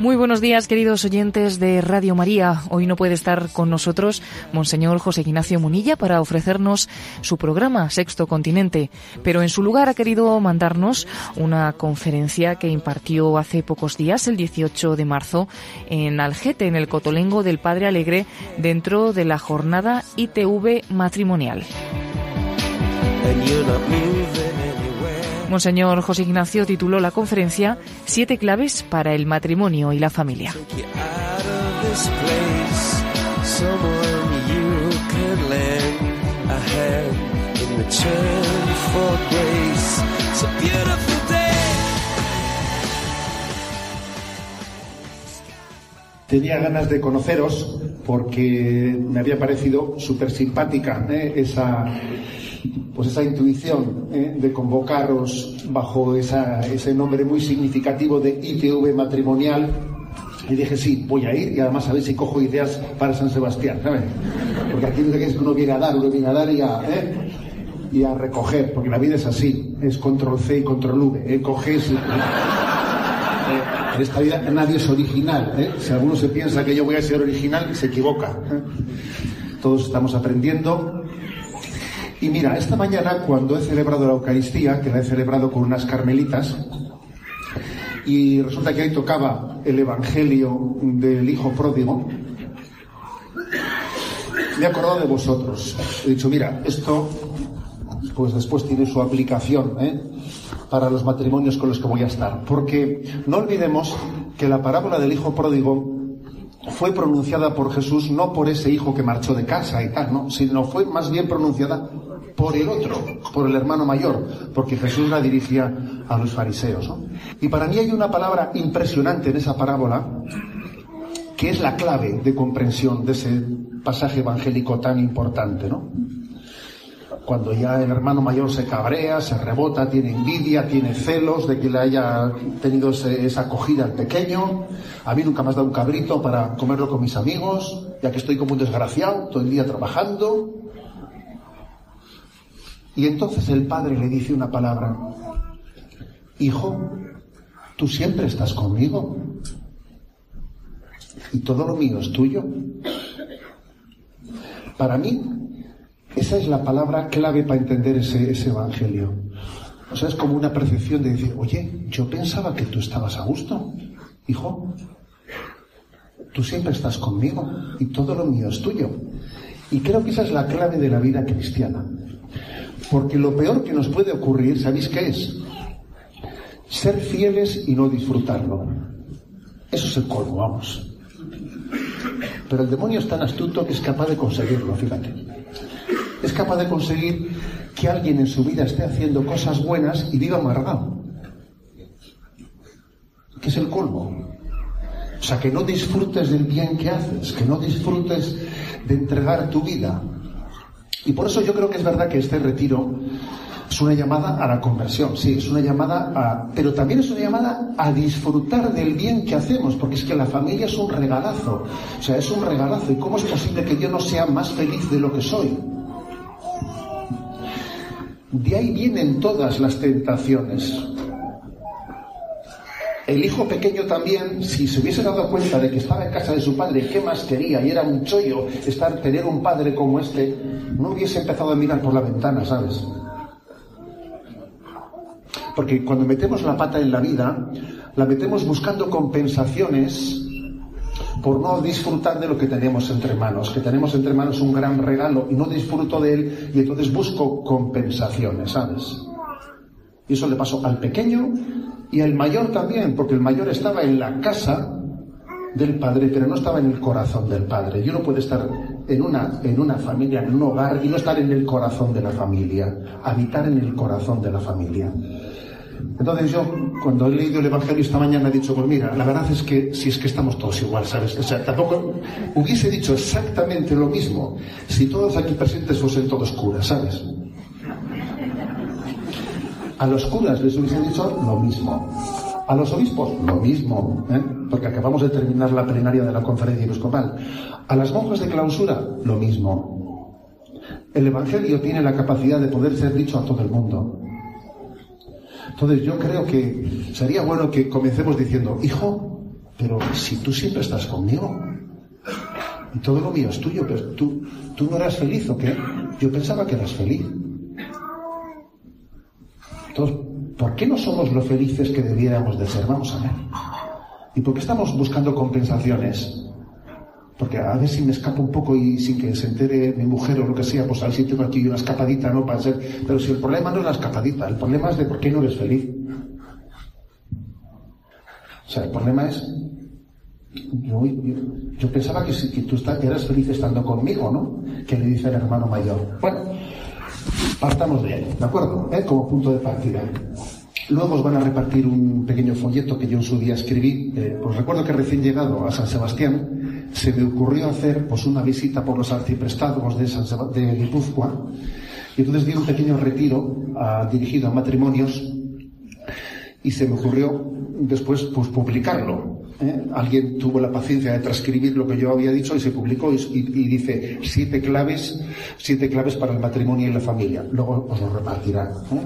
Muy buenos días, queridos oyentes de Radio María. Hoy no puede estar con nosotros Monseñor José Ignacio Munilla para ofrecernos su programa Sexto Continente, pero en su lugar ha querido mandarnos una conferencia que impartió hace pocos días, el 18 de marzo, en Algete, en el Cotolengo del Padre Alegre, dentro de la jornada ITV matrimonial. Monseñor José Ignacio tituló la conferencia Siete claves para el matrimonio y la familia. Day. Tenía ganas de conoceros porque me había parecido súper simpática ¿eh? esa, pues esa intuición ¿eh? de convocaros bajo ese nombre muy significativo de ITV matrimonial. Y dije, sí, voy a ir y además a ver si cojo ideas para San Sebastián, ¿sabes? Porque aquí no es que uno viene a dar, uno viene a dar y a, ¿eh? y a recoger, porque la vida es así, es control C y control V, ¿eh? coges y... En esta vida nadie es original. ¿eh? Si alguno se piensa que yo voy a ser original, se equivoca. Todos estamos aprendiendo. Y mira, esta mañana cuando he celebrado la Eucaristía, que la he celebrado con unas carmelitas, y resulta que ahí tocaba el Evangelio del Hijo Pródigo, me he acordado de vosotros. He dicho, mira, esto pues después tiene su aplicación ¿eh? para los matrimonios con los que voy a estar. Porque no olvidemos que la parábola del hijo pródigo fue pronunciada por Jesús no por ese hijo que marchó de casa y tal, ¿no? sino fue más bien pronunciada por el otro, por el hermano mayor, porque Jesús la dirigía a los fariseos. ¿no? Y para mí hay una palabra impresionante en esa parábola que es la clave de comprensión de ese pasaje evangélico tan importante, ¿no? Cuando ya el hermano mayor se cabrea, se rebota, tiene envidia, tiene celos de que le haya tenido esa acogida al pequeño. A mí nunca me has dado un cabrito para comerlo con mis amigos, ya que estoy como un desgraciado, todo el día trabajando. Y entonces el padre le dice una palabra, hijo, tú siempre estás conmigo y todo lo mío es tuyo. Para mí, esa es la palabra clave para entender ese, ese evangelio. O sea, es como una percepción de decir, oye, yo pensaba que tú estabas a gusto, hijo. Tú siempre estás conmigo y todo lo mío es tuyo. Y creo que esa es la clave de la vida cristiana. Porque lo peor que nos puede ocurrir, ¿sabéis qué es? Ser fieles y no disfrutarlo. Eso es el colmo, vamos. Pero el demonio es tan astuto que es capaz de conseguirlo, fíjate es capaz de conseguir que alguien en su vida esté haciendo cosas buenas y viva amargado. Que es el colmo. O sea, que no disfrutes del bien que haces, que no disfrutes de entregar tu vida. Y por eso yo creo que es verdad que este retiro es una llamada a la conversión, sí, es una llamada a... Pero también es una llamada a disfrutar del bien que hacemos, porque es que la familia es un regalazo. O sea, es un regalazo. ¿Y cómo es posible que yo no sea más feliz de lo que soy? De ahí vienen todas las tentaciones. El hijo pequeño también, si se hubiese dado cuenta de que estaba en casa de su padre, ¿qué más quería? Y era un chollo estar, tener un padre como este, no hubiese empezado a mirar por la ventana, ¿sabes? Porque cuando metemos la pata en la vida, la metemos buscando compensaciones por no disfrutar de lo que tenemos entre manos, que tenemos entre manos un gran regalo y no disfruto de él y entonces busco compensaciones, ¿sabes? Y eso le pasó al pequeño y al mayor también, porque el mayor estaba en la casa del padre, pero no estaba en el corazón del padre. Y uno puede estar en una, en una familia, en un hogar, y no estar en el corazón de la familia, habitar en el corazón de la familia. Entonces yo, cuando he leído el Evangelio esta mañana, he dicho, pues mira, la verdad es que si es que estamos todos igual, ¿sabes? O sea, tampoco hubiese dicho exactamente lo mismo si todos aquí presentes fuesen todos curas, ¿sabes? A los curas les hubiesen dicho lo mismo. A los obispos, lo mismo, ¿eh? porque acabamos de terminar la plenaria de la conferencia episcopal. A las monjas de clausura, lo mismo. El Evangelio tiene la capacidad de poder ser dicho a todo el mundo. Entonces yo creo que sería bueno que comencemos diciendo, hijo, pero si tú siempre estás conmigo, y todo lo mío es tuyo, pero tú, tú no eras feliz o qué? Yo pensaba que eras feliz. Entonces, ¿por qué no somos lo felices que debiéramos de ser? Vamos a ver. ¿Y por qué estamos buscando compensaciones? Porque a ver si me escapo un poco y sin que se entere mi mujer o lo que sea, pues a ver si tengo aquí una escapadita, ¿no? Para ser... Pero si el problema no es la escapadita, el problema es de por qué no eres feliz. O sea, el problema es yo, pensaba que, que tú eras feliz estando conmigo, ¿no? Que le dice el hermano mayor. Bueno, partamos de ahí, ¿de acuerdo? ¿Eh? Como punto de partida. Luego os van a repartir un pequeño folleto que yo en su día escribí. Eh, pues recuerdo que recién llegado a San Sebastián se me ocurrió hacer pues una visita por los arciprestados de, San de Guipúzcoa y entonces di un pequeño retiro ah, dirigido a matrimonios y se me ocurrió después pues publicarlo ¿eh? Alguien tuvo la paciencia de transcribir lo que yo había dicho y se publicó y, dice siete claves, siete claves para el matrimonio y la familia. Luego os lo repartirán. ¿eh?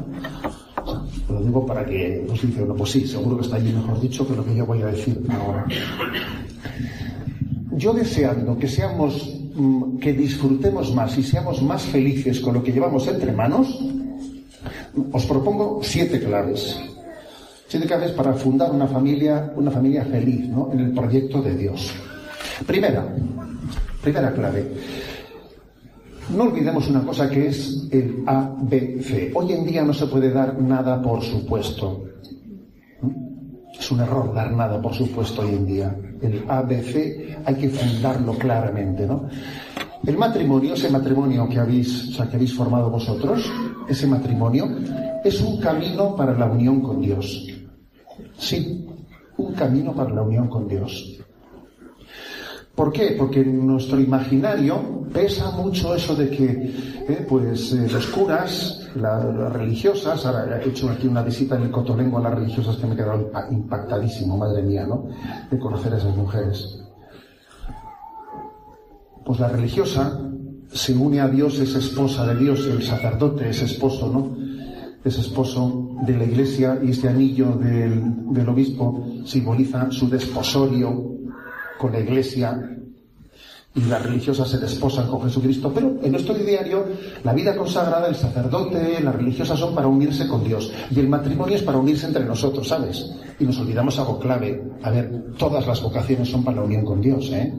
Lo digo para que os dice uno, pues sí, seguro que está allí mejor dicho que lo que yo voy a decir ahora. Yo deseando que seamos, mm, que disfrutemos más y seamos más felices con lo que llevamos entre manos, os propongo siete claves. Siete claves para fundar una familia, una familia feliz, ¿no? En el proyecto de Dios. Primera, primera clave. No olvidemos una cosa que es el ABC. Hoy en día no se puede dar nada por supuesto. Es un error dar nada por supuesto hoy en día. El ABC hay que fundarlo claramente, ¿no? El matrimonio, ese matrimonio que habéis, o sea, que habéis formado vosotros, ese matrimonio, es un camino para la unión con Dios. Sí, un camino para la unión con Dios. ¿Por qué? Porque en nuestro imaginario pesa mucho eso de que eh, pues, eh, los curas, las religiosas, ahora he hecho aquí una visita en el Cotolengo a las religiosas que me he quedado impactadísimo, madre mía, ¿no? De conocer a esas mujeres. Pues la religiosa se une a Dios, es esposa de Dios, el sacerdote es esposo, ¿no? es esposo de la iglesia y este anillo del, obispo simboliza su desposorio con la iglesia y las religiosas se desposan con Jesucristo, pero en nuestro diario la vida consagrada, el sacerdote, las religiosas son para unirse con Dios y el matrimonio es para unirse entre nosotros, ¿sabes? Y nos olvidamos algo clave. A ver, todas las vocaciones son para la unión con Dios, ¿eh?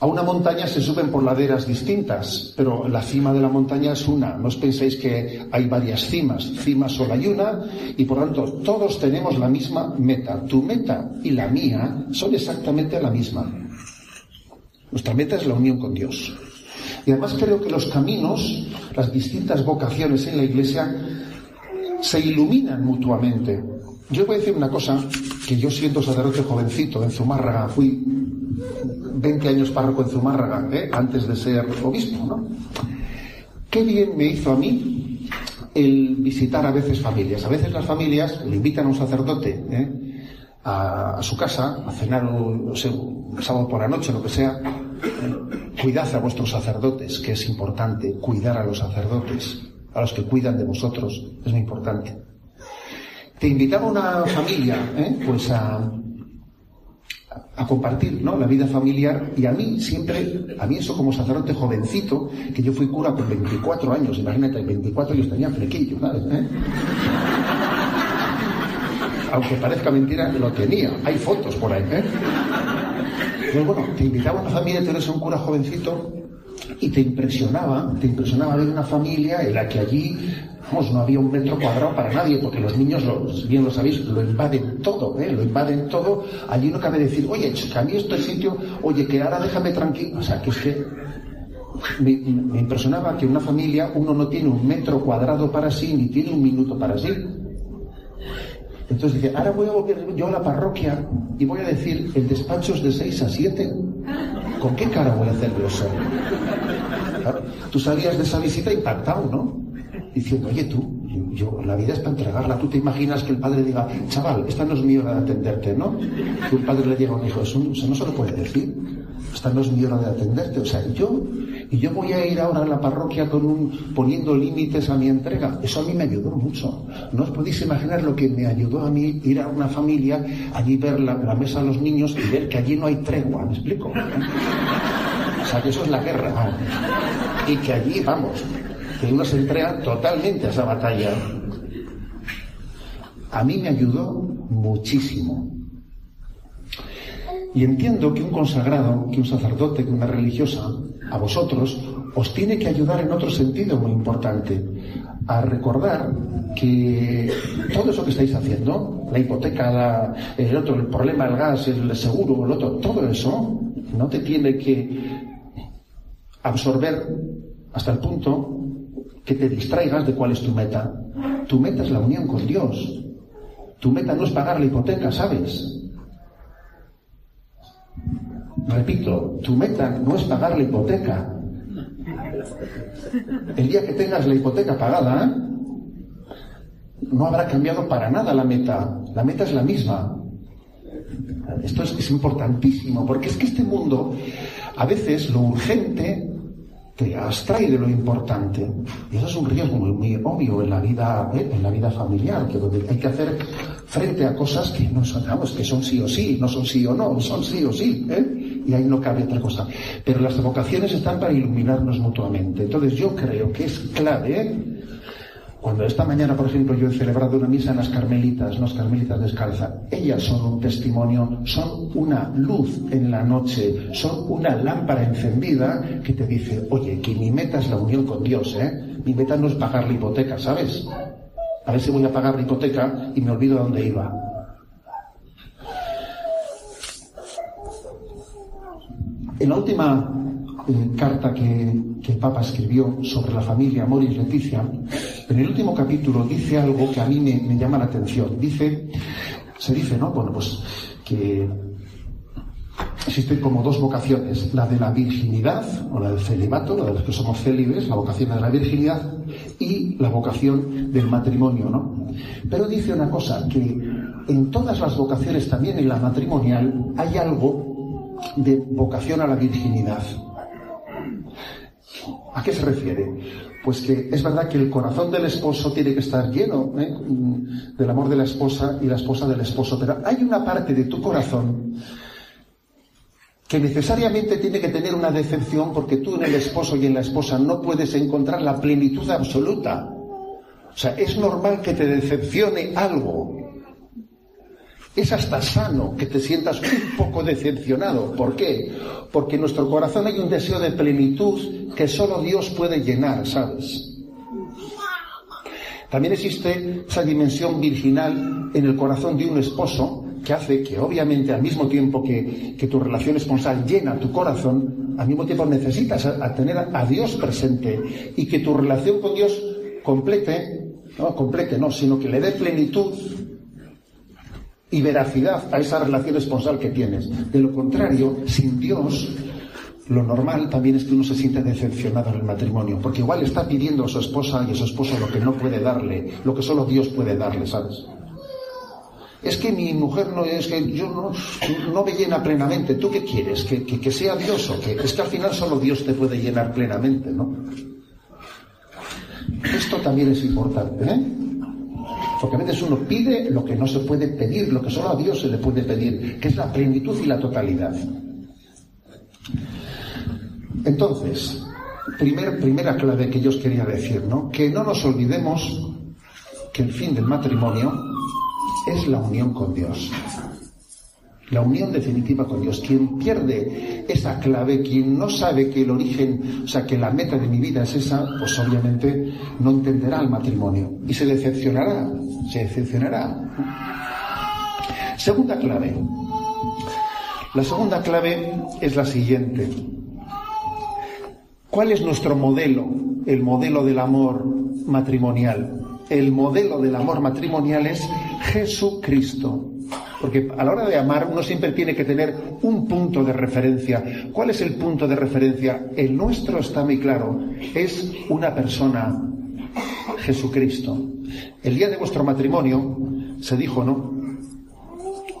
A una montaña se suben por laderas distintas, pero la cima de la montaña es una. No os penséis que hay varias cimas. Cima solo hay una y por tanto todos tenemos la misma meta. Tu meta y la mía son exactamente la misma. Nuestra meta es la unión con Dios. Y además creo que los caminos, las distintas vocaciones en la iglesia, se iluminan mutuamente. Yo voy a decir una cosa que yo siendo sacerdote jovencito en Zumárraga fui 20 años párroco en Zumárraga, ¿eh? antes de ser obispo, ¿no? Qué bien me hizo a mí el visitar a veces familias. A veces las familias le invitan a un sacerdote ¿eh? a, su casa a cenar un, sábado por la noche, lo que sea. Cuidad a vuestros sacerdotes, que es importante, cuidar a los sacerdotes, a los que cuidan de vosotros, es muy importante. Te invitaba una familia, ¿eh? pues a, a compartir ¿no? la vida familiar y a mí siempre, a mí eso como sacerdote jovencito, que yo fui cura por 24 años, imagínate, 24 años tenía flequillo, ¿sabes? ¿Eh? Aunque parezca mentira, lo tenía, hay fotos por ahí, ¿eh? Pero bueno, te invitaba a una familia, tú eres un cura jovencito y te impresionaba, te impresionaba ver una familia en la que allí Vamos, no había un metro cuadrado para nadie, porque los niños, bien lo sabéis, lo invaden todo, ¿eh? lo invaden todo. Allí no cabe decir, oye, que a mí este sitio, oye, que ahora déjame tranquilo. O sea, que es que me, impresionaba que una familia, uno no tiene un metro cuadrado para sí, ni tiene un minuto para sí. Entonces dice, ahora voy a volver yo a la parroquia y voy a decir, el despacho es de 6 a 7. ¿Con qué cara voy a hacerlo eso? Tú salías de esa visita impactado, ¿no? diciendo, oye tú, yo, la vida es para entregarla. Tú te imaginas que el padre diga, chaval, esta no es mi hora de atenderte, ¿no? Que un padre le diga a un hijo, eso, no se lo puede decir. Esta no es mi hora de atenderte. O sea, yo Y yo voy a ir ahora a la parroquia con un, poniendo límites a mi entrega. Eso a mí me ayudó mucho. No os podéis imaginar lo que me ayudó a mí ir a una familia, allí ver la, mesa de los niños y ver que allí no hay tregua, ¿me explico? O sea, que eso es la guerra. Y que allí, vamos, que uno se entrega totalmente a esa batalla. A mí me ayudó muchísimo. Y entiendo que un consagrado, que un sacerdote, que una religiosa, a vosotros, os tiene que ayudar en otro sentido muy importante, a recordar que todo eso que estáis haciendo, la hipoteca, el otro, el problema del gas, el seguro, el otro, todo eso, no te tiene que absorber hasta el punto que te distraigas de cuál es tu meta. Tu meta es la unión con Dios. Tu meta no es pagar la hipoteca, ¿sabes? Repito, tu meta no es pagar la hipoteca. El día que tengas la hipoteca pagada, no habrá cambiado para nada la meta. La meta es la misma. Esto es, importantísimo, porque es que este mundo, a veces lo urgente te abstrae de lo importante. Y eso es un riesgo muy, obvio en la vida, ¿eh? en la vida familiar, que donde hay que hacer frente a cosas que no son, que son sí o sí, no son sí o no, son sí o sí, ¿eh? Y ahí no cabe otra cosa. Pero las vocaciones están para iluminarnos mutuamente. Entonces yo creo que es clave. Cuando esta mañana, por ejemplo, yo he celebrado una misa en las Carmelitas, las Carmelitas descalzas, ellas son un testimonio, son una luz en la noche, son una lámpara encendida que te dice, oye, que mi meta es la unión con Dios, ¿eh? Mi meta no es pagar la hipoteca, ¿sabes? A ver si voy a pagar la hipoteca y me olvido de dónde iba. En la última eh, carta que, el Papa escribió sobre la familia Moris Leticia, en el último capítulo dice algo que a mí me, llama la atención. Dice, se dice, ¿no? Bueno, pues que existen como dos vocaciones, la de la virginidad, o la del celibato, la de los que somos célibes, la vocación de la virginidad, y la vocación del matrimonio, ¿no? Pero dice una cosa, que en todas las vocaciones, también en la matrimonial, hay algo de vocación a la virginidad. ¿A qué se refiere? Pues que es verdad que el corazón del esposo tiene que estar lleno ¿eh? del amor de la esposa y la esposa del esposo, pero hay una parte de tu corazón que necesariamente tiene que tener una decepción porque tú en el esposo y en la esposa no puedes encontrar la plenitud absoluta. O sea, es normal que te decepcione algo. Es hasta sano que te sientas un poco decepcionado. ¿Por qué? Porque en nuestro corazón hay un deseo de plenitud que solo Dios puede llenar, ¿sabes? También existe esa dimensión virginal en el corazón de un esposo que hace que obviamente al mismo tiempo que, tu relación esponsal llena tu corazón, al mismo tiempo necesitas a, tener a Dios presente y que tu relación con Dios complete, no complete, no, sino que le dé plenitud y veracidad a esa relación esponsal que tienes. De lo contrario, sin Dios, lo normal también es que uno se siente decepcionado en el matrimonio, porque igual está pidiendo a su esposa y a su esposo lo que no puede darle, lo que solo Dios puede darle, ¿sabes? Es que mi mujer no es que yo no, no me llena plenamente. ¿Tú qué quieres? ¿Que, que, que sea Dios o qué? Es que al final solo Dios te puede llenar plenamente, ¿no? Esto también es importante, ¿eh? Porque a veces uno pide lo que no se puede pedir, lo que solo a Dios se le puede pedir, que es la plenitud y la totalidad. Entonces, primer, primera clave que yo os quería decir, ¿no? Que no nos olvidemos que el fin del matrimonio es la unión con Dios. La unión definitiva con Dios. Quien pierde esa clave, quien no sabe que el origen, o sea, que la meta de mi vida es esa, pues obviamente no entenderá el matrimonio y se decepcionará, se decepcionará. Segunda clave. La segunda clave es la siguiente. ¿Cuál es nuestro modelo, el modelo del amor matrimonial? El modelo del amor matrimonial es Jesucristo. Porque a la hora de amar uno siempre tiene que tener un punto de referencia. ¿Cuál es el punto de referencia? El nuestro está muy claro. Es una persona, Jesucristo. El día de vuestro matrimonio se dijo, ¿no?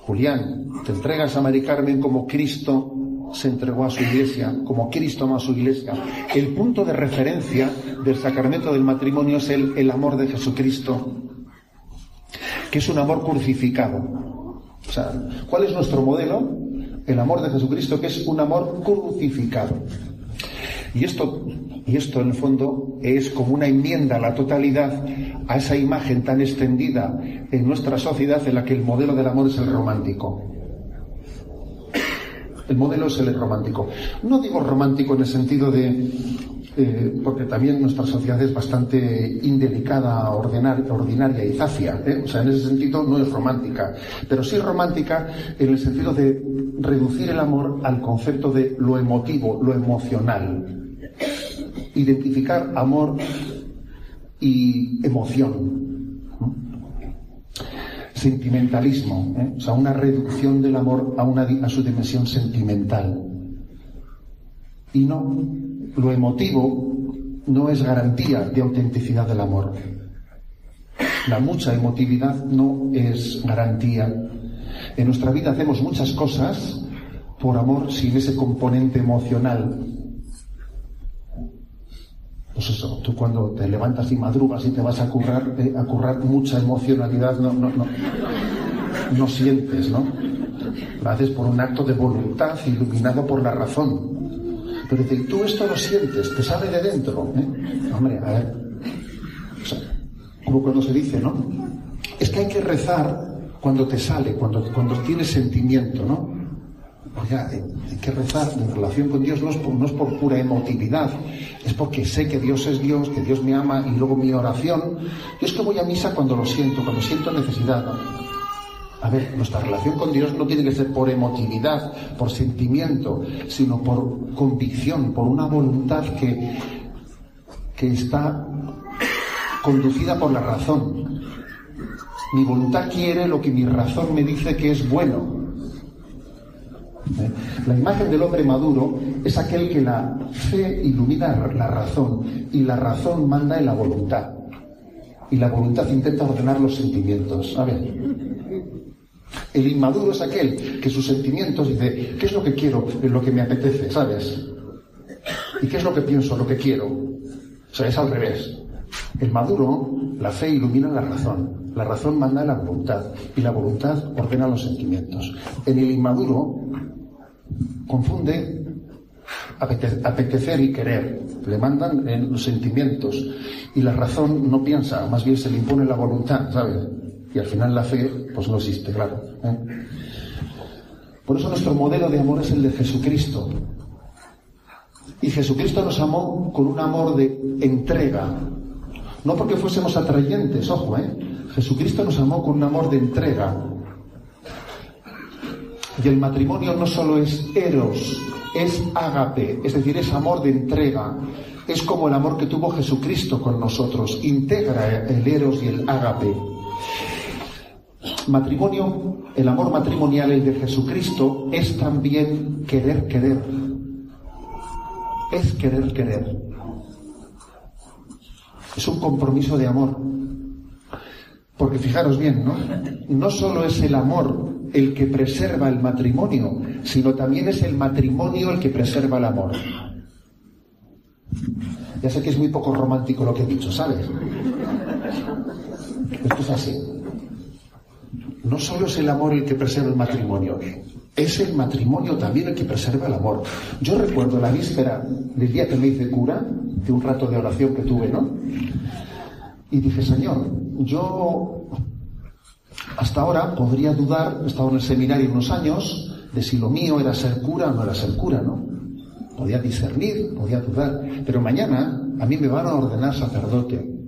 Julián, te entregas a Mari Carmen como Cristo se entregó a su iglesia, como Cristo amó a su iglesia. El punto de referencia del sacramento del matrimonio es el, el amor de Jesucristo, que es un amor crucificado. O sea, ¿cuál es nuestro modelo? El amor de Jesucristo, que es un amor crucificado. Y esto, y esto en el fondo es como una enmienda a la totalidad a esa imagen tan extendida en nuestra sociedad en la que el modelo del amor es el romántico. El modelo es el romántico. No digo romántico en el sentido de, eh, porque también nuestra sociedad es bastante indelicada, ordinaria y zafia. ¿eh? O sea, en ese sentido no es romántica. Pero sí romántica en el sentido de reducir el amor al concepto de lo emotivo, lo emocional identificar amor y emoción. Sentimentalismo, ¿eh? o sea, una reducción del amor a, una, a su dimensión sentimental. Y no, lo emotivo no es garantía de autenticidad del amor. La mucha emotividad no es garantía. En nuestra vida hacemos muchas cosas por amor sin ese componente emocional pues eso, tú cuando te levantas y madrugas y te vas a currar, eh, a currar mucha emocionalidad, no, no, no, no sientes, ¿no? Lo haces por un acto de voluntad iluminado por la razón. Pero dice, tú esto lo sientes, te sale de dentro. ¿eh? Hombre, a ver. Como cuando se dice, ¿no? Es que hay que rezar cuando te sale, cuando, cuando tienes sentimiento, ¿no? Oiga, hay que rezar en relación con Dios no es por pura emotividad, es porque sé que Dios es Dios, que Dios me ama y luego mi oración. Yo es que voy a misa cuando lo siento, cuando siento necesidad. A ver, nuestra relación con Dios no tiene que ser por emotividad, por sentimiento, sino por convicción, por una voluntad que, que está conducida por la razón. Mi voluntad quiere lo que mi razón me dice que es bueno. La imagen del hombre maduro es aquel que la fe ilumina la razón y la razón manda en la voluntad. Y la voluntad intenta ordenar los sentimientos. A ver. El inmaduro es aquel que sus sentimientos dice, ¿qué es lo que quiero? Lo que me apetece, ¿sabes? ¿Y qué es lo que pienso? Lo que quiero. O sea, es al revés. El maduro, la fe ilumina la razón, la razón manda la voluntad y la voluntad ordena los sentimientos. En el inmaduro, confunde apetecer y querer. Le mandan en los sentimientos y la razón no piensa, más bien se le impone la voluntad, ¿sabes? Y al final la fe, pues no existe, claro. ¿eh? Por eso nuestro modelo de amor es el de Jesucristo. Y Jesucristo nos amó con un amor de entrega. No porque fuésemos atrayentes, ojo, ¿eh? Jesucristo nos amó con un amor de entrega. Y el matrimonio no solo es eros, es ágape, es decir, es amor de entrega. Es como el amor que tuvo Jesucristo con nosotros. Integra el eros y el ágape. Matrimonio, el amor matrimonial, el de Jesucristo, es también querer querer. Es querer querer. Es un compromiso de amor. Porque fijaros bien, ¿no? No solo es el amor el que preserva el matrimonio, sino también es el matrimonio el que preserva el amor. Ya sé que es muy poco romántico lo que he dicho, ¿sabes? Esto es así. No solo es el amor el que preserva el matrimonio, es el matrimonio también el que preserva el amor. Yo recuerdo la víspera del día que me hice cura, de un rato de oración que tuve, ¿no? Y dije, Señor, yo hasta ahora podría dudar, he estado en el seminario unos años, de si lo mío era ser cura o no era ser cura, ¿no? Podía discernir, podía dudar, pero mañana a mí me van a ordenar sacerdote.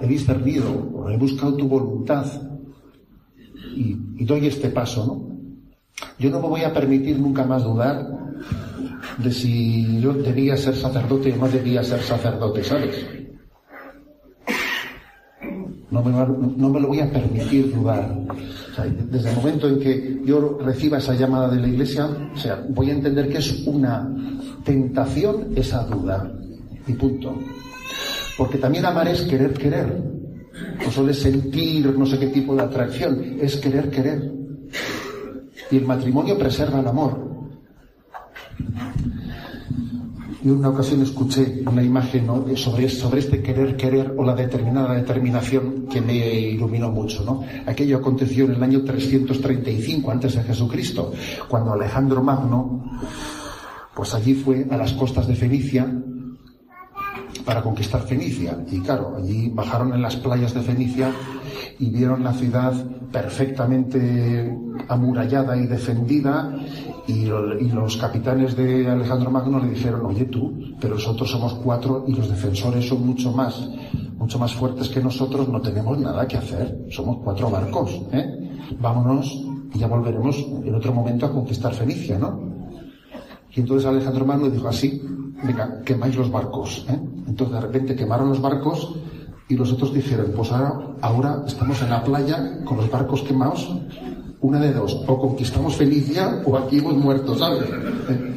He discernido, he buscado tu voluntad y, doy este paso, ¿no? Yo no me voy a permitir nunca más dudar de si yo debía ser sacerdote o no debía ser sacerdote, ¿sabes? No me, lo voy a permitir dudar. desde el momento en que yo reciba esa llamada de la iglesia, voy a entender que es una tentación esa duda. Y punto. Porque también amar es querer querer. No solo es sentir no sé qué tipo de atracción, es querer querer. Y el matrimonio preserva el amor. Yo en una ocasión escuché una imagen sobre, sobre este querer, querer o la determinada determinación que me iluminó mucho. ¿no? Aquello aconteció en el año 335 antes de Jesucristo, cuando Alejandro Magno, pues allí fue a las costas de Fenicia para conquistar Fenicia. Y claro, allí bajaron en las playas de Fenicia y vieron la ciudad perfectamente amurallada y defendida y, los capitanes de Alejandro Magno le dijeron, oye tú, pero nosotros somos cuatro y los defensores son mucho más, mucho más fuertes que nosotros, no tenemos nada que hacer, somos cuatro barcos, ¿eh? Vámonos y ya volveremos en otro momento a conquistar Fenicia, ¿no? Y entonces Alejandro Magno dijo así, venga, quemáis los barcos, ¿eh? Entonces de repente quemaron los barcos y los otros dijeron, pues ahora, estamos en la playa con los barcos quemados, una de dos, o conquistamos Felicia o aquí hemos muerto, ¿sabes? Eh,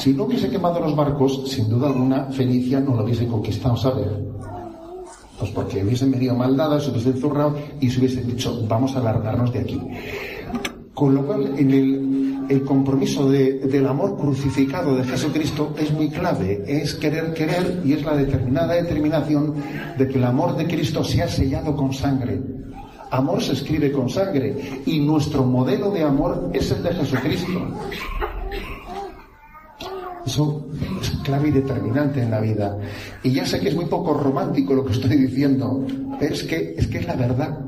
si no hubiese quemado los barcos, sin duda alguna, Fenicia no lo hubiese conquistado, ¿sabes? Pues porque hubiesen venido maldadas, se hubiesen zurrado y se hubiesen dicho, vamos a largarnos de aquí. Con lo cual, en el el compromiso del amor crucificado de Jesucristo es muy clave, es querer querer y es la determinada determinación de que el amor de Cristo sea sellado con sangre. Amor se escribe con sangre y nuestro modelo de amor es el de Jesucristo. Eso es clave y determinante en la vida. Y ya sé que es muy poco romántico lo que estoy diciendo, pero es que es, que es la verdad.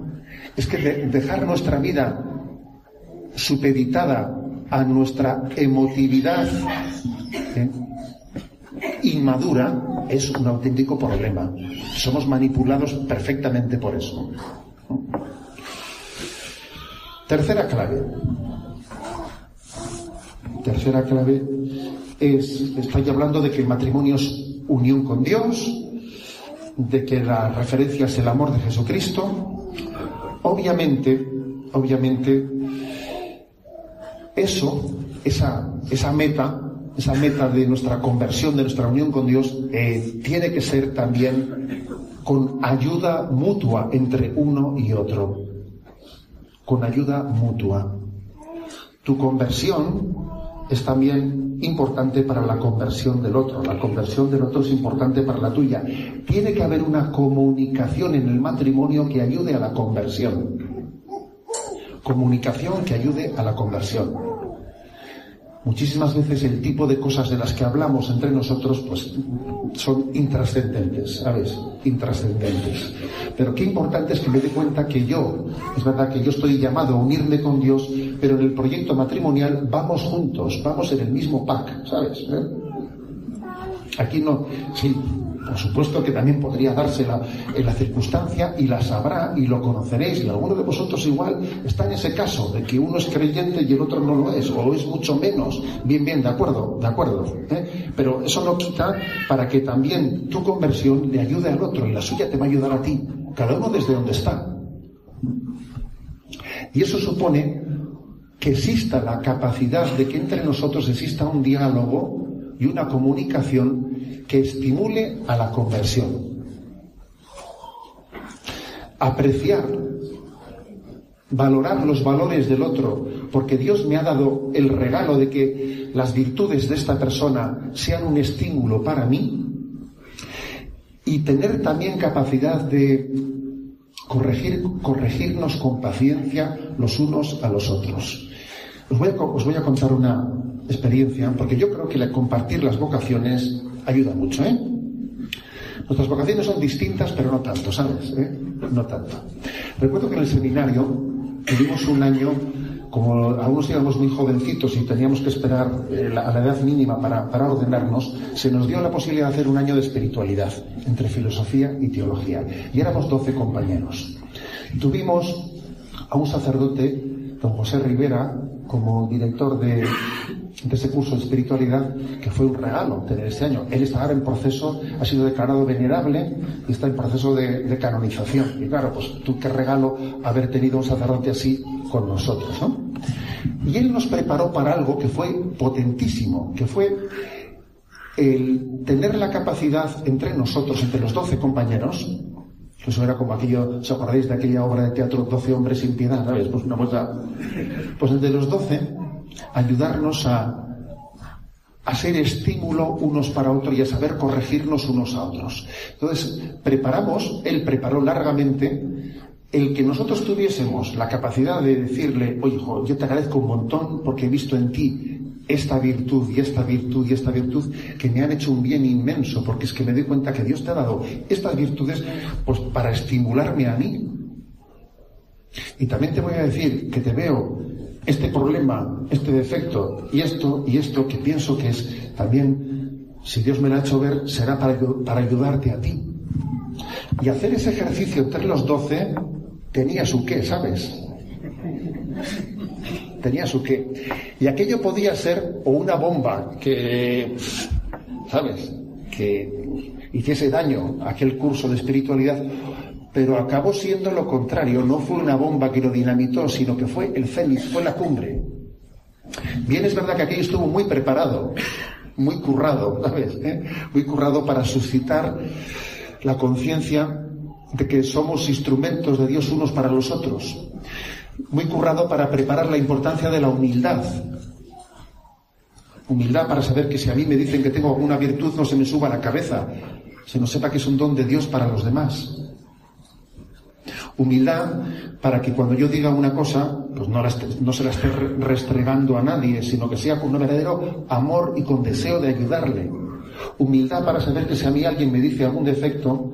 Es que dejar nuestra vida supeditada a nuestra emotividad ¿eh? inmadura es un auténtico problema. Somos manipulados perfectamente por eso. Tercera clave. Tercera clave es, estoy hablando de que el matrimonio es unión con Dios, de que la referencia es el amor de Jesucristo. Obviamente, obviamente, eso, esa, esa meta, esa meta de nuestra conversión, de nuestra unión con Dios, eh, tiene que ser también con ayuda mutua entre uno y otro. Con ayuda mutua. Tu conversión es también importante para la conversión del otro. La conversión del otro es importante para la tuya. Tiene que haber una comunicación en el matrimonio que ayude a la conversión. Comunicación que ayude a la conversión. Muchísimas veces el tipo de cosas de las que hablamos entre nosotros pues son intrascendentes, ¿sabes? Intrascendentes. Pero qué importante es que me dé cuenta que yo, es verdad que yo estoy llamado a unirme con Dios, pero en el proyecto matrimonial vamos juntos, vamos en el mismo pack, ¿sabes? ¿Eh? Aquí no, sí, por supuesto que también podría dársela en la circunstancia y la sabrá y lo conoceréis. Y alguno de vosotros igual está en ese caso de que uno es creyente y el otro no lo es, o es mucho menos. Bien, bien, de acuerdo, de acuerdo. ¿eh? Pero eso no quita para que también tu conversión le ayude al otro y la suya te va a ayudar a ti, cada uno desde donde está. Y eso supone que exista la capacidad de que entre nosotros exista un diálogo y una comunicación que estimule a la conversión. Apreciar, valorar los valores del otro, porque Dios me ha dado el regalo de que las virtudes de esta persona sean un estímulo para mí y tener también capacidad de corregir, corregirnos con paciencia los unos a los otros. Os voy a, os voy a contar una experiencia, porque yo creo que compartir las vocaciones ayuda mucho, ¿eh? Nuestras vocaciones son distintas, pero no tanto, ¿sabes? ¿Eh? No tanto. Recuerdo que en el seminario tuvimos un año, como algunos íbamos muy jovencitos y teníamos que esperar eh, a la edad mínima para, ordenarnos, se nos dio la posibilidad de hacer un año de espiritualidad entre filosofía y teología. Y éramos doce compañeros. Tuvimos a un sacerdote, don José Rivera, como director de, de ese curso de espiritualidad que fue un regalo tener este año. Él está ahora en proceso, ha sido declarado venerable y está en proceso de, canonización. Y claro, pues tú qué regalo haber tenido un sacerdote así con nosotros, ¿no? Y él nos preparó para algo que fue potentísimo, que fue el tener la capacidad entre nosotros, entre los doce compañeros, eso era como aquello, ¿os acordáis de aquella obra de teatro Doce hombres sin piedad? ¿Sabes? Pues una cosa. Pues entre los doce, ayudarnos a, a ser estímulo unos para otros y a saber corregirnos unos a otros. Entonces, preparamos, él preparó largamente el que nosotros tuviésemos la capacidad de decirle, oye, hijo, yo te agradezco un montón porque he visto en ti esta virtud y esta virtud y esta virtud que me han hecho un bien inmenso, porque es que me doy cuenta que Dios te ha dado estas virtudes pues para estimularme a mí. Y también te voy a decir que te veo este problema, este defecto y esto y esto que pienso que es también, si Dios me lo ha hecho ver, será para, para ayudarte a ti. Y hacer ese ejercicio entre los doce tenía su qué, ¿sabes? Tenía su qué. Y aquello podía ser o una bomba que, ¿sabes? Que hiciese daño a aquel curso de espiritualidad pero acabó siendo lo contrario, no fue una bomba que lo dinamitó, sino que fue el fénix, fue la cumbre. Bien es verdad que aquello estuvo muy preparado, muy currado, ¿sabes? ¿Eh? Muy currado para suscitar la conciencia de que somos instrumentos de Dios unos para los otros. Muy currado para preparar la importancia de la humildad. Humildad para saber que si a mí me dicen que tengo alguna virtud no se me suba a la cabeza, se no sepa que es un don de Dios para los demás. Humildad para que cuando yo diga una cosa, pues no, no, se la esté restregando a nadie, sino que sea con un verdadero amor y con deseo de ayudarle. Humildad para saber que si a mí alguien me dice algún defecto,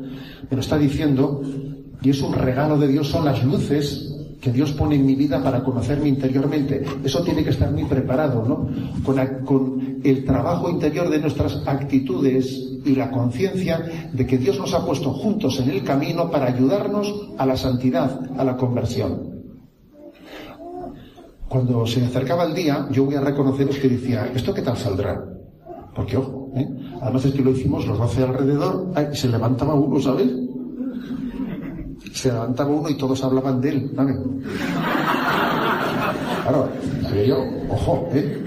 me lo está diciendo, y es un regalo de Dios, son las luces que Dios pone en mi vida para conocerme interiormente. Eso tiene que estar muy preparado, ¿no? Con, el trabajo interior de nuestras actitudes y la conciencia de que Dios nos ha puesto juntos en el camino para ayudarnos a la santidad, a la conversión. Cuando se acercaba el día, yo voy a reconoceros que decía, ¿esto qué tal saldrá? Porque, ojo, ¿eh? además es que lo hicimos los doce alrededor, se levantaba uno, ¿sabes? Se levantaba uno y todos hablaban de él, ¿sabes? Claro, yo, ojo, ¿eh?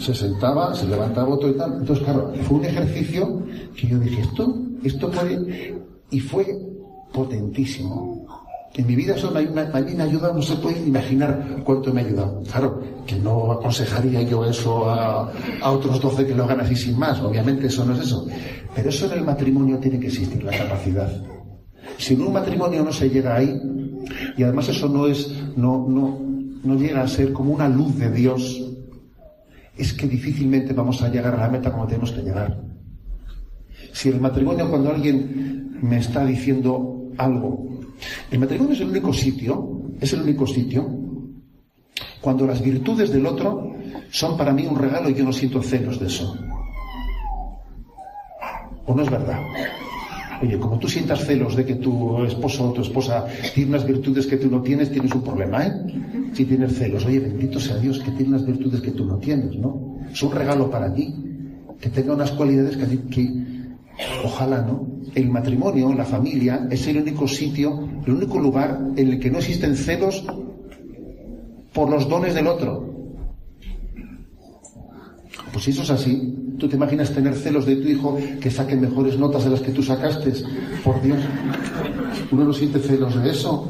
Se sentaba, se levantaba otro y tal. Entonces, claro, fue un ejercicio que yo dije, esto, esto puede, y fue potentísimo. En mi vida eso me, a mí me ha ayudado, no se puede imaginar cuánto me ha ayudado. Claro, que no aconsejaría yo eso a, a otros doce que lo hagan así sin más, obviamente eso no es eso. Pero eso en el matrimonio tiene que existir, la capacidad. Si en un matrimonio no se llega ahí, y además eso no es, no, no, no llega a ser como una luz de Dios, es que difícilmente vamos a llegar a la meta como tenemos que llegar. Si el matrimonio, cuando alguien me está diciendo algo, el matrimonio es el único sitio, es el único sitio, cuando las virtudes del otro son para mí un regalo y yo no siento celos de eso. ¿O no es verdad? Oye, como tú sientas celos de que tu esposo o tu esposa tiene unas virtudes que tú no tienes, tienes un problema, ¿eh? Si tienes celos, oye, bendito sea Dios que tiene unas virtudes que tú no tienes, ¿no? Es un regalo para ti, que tenga unas cualidades que, que ojalá, ¿no? El matrimonio, la familia, es el único sitio, el único lugar en el que no existen celos por los dones del otro. Pues si eso es así, ¿Tú te imaginas tener celos de tu hijo que saque mejores notas de las que tú sacaste? Por Dios, uno no siente celos de eso.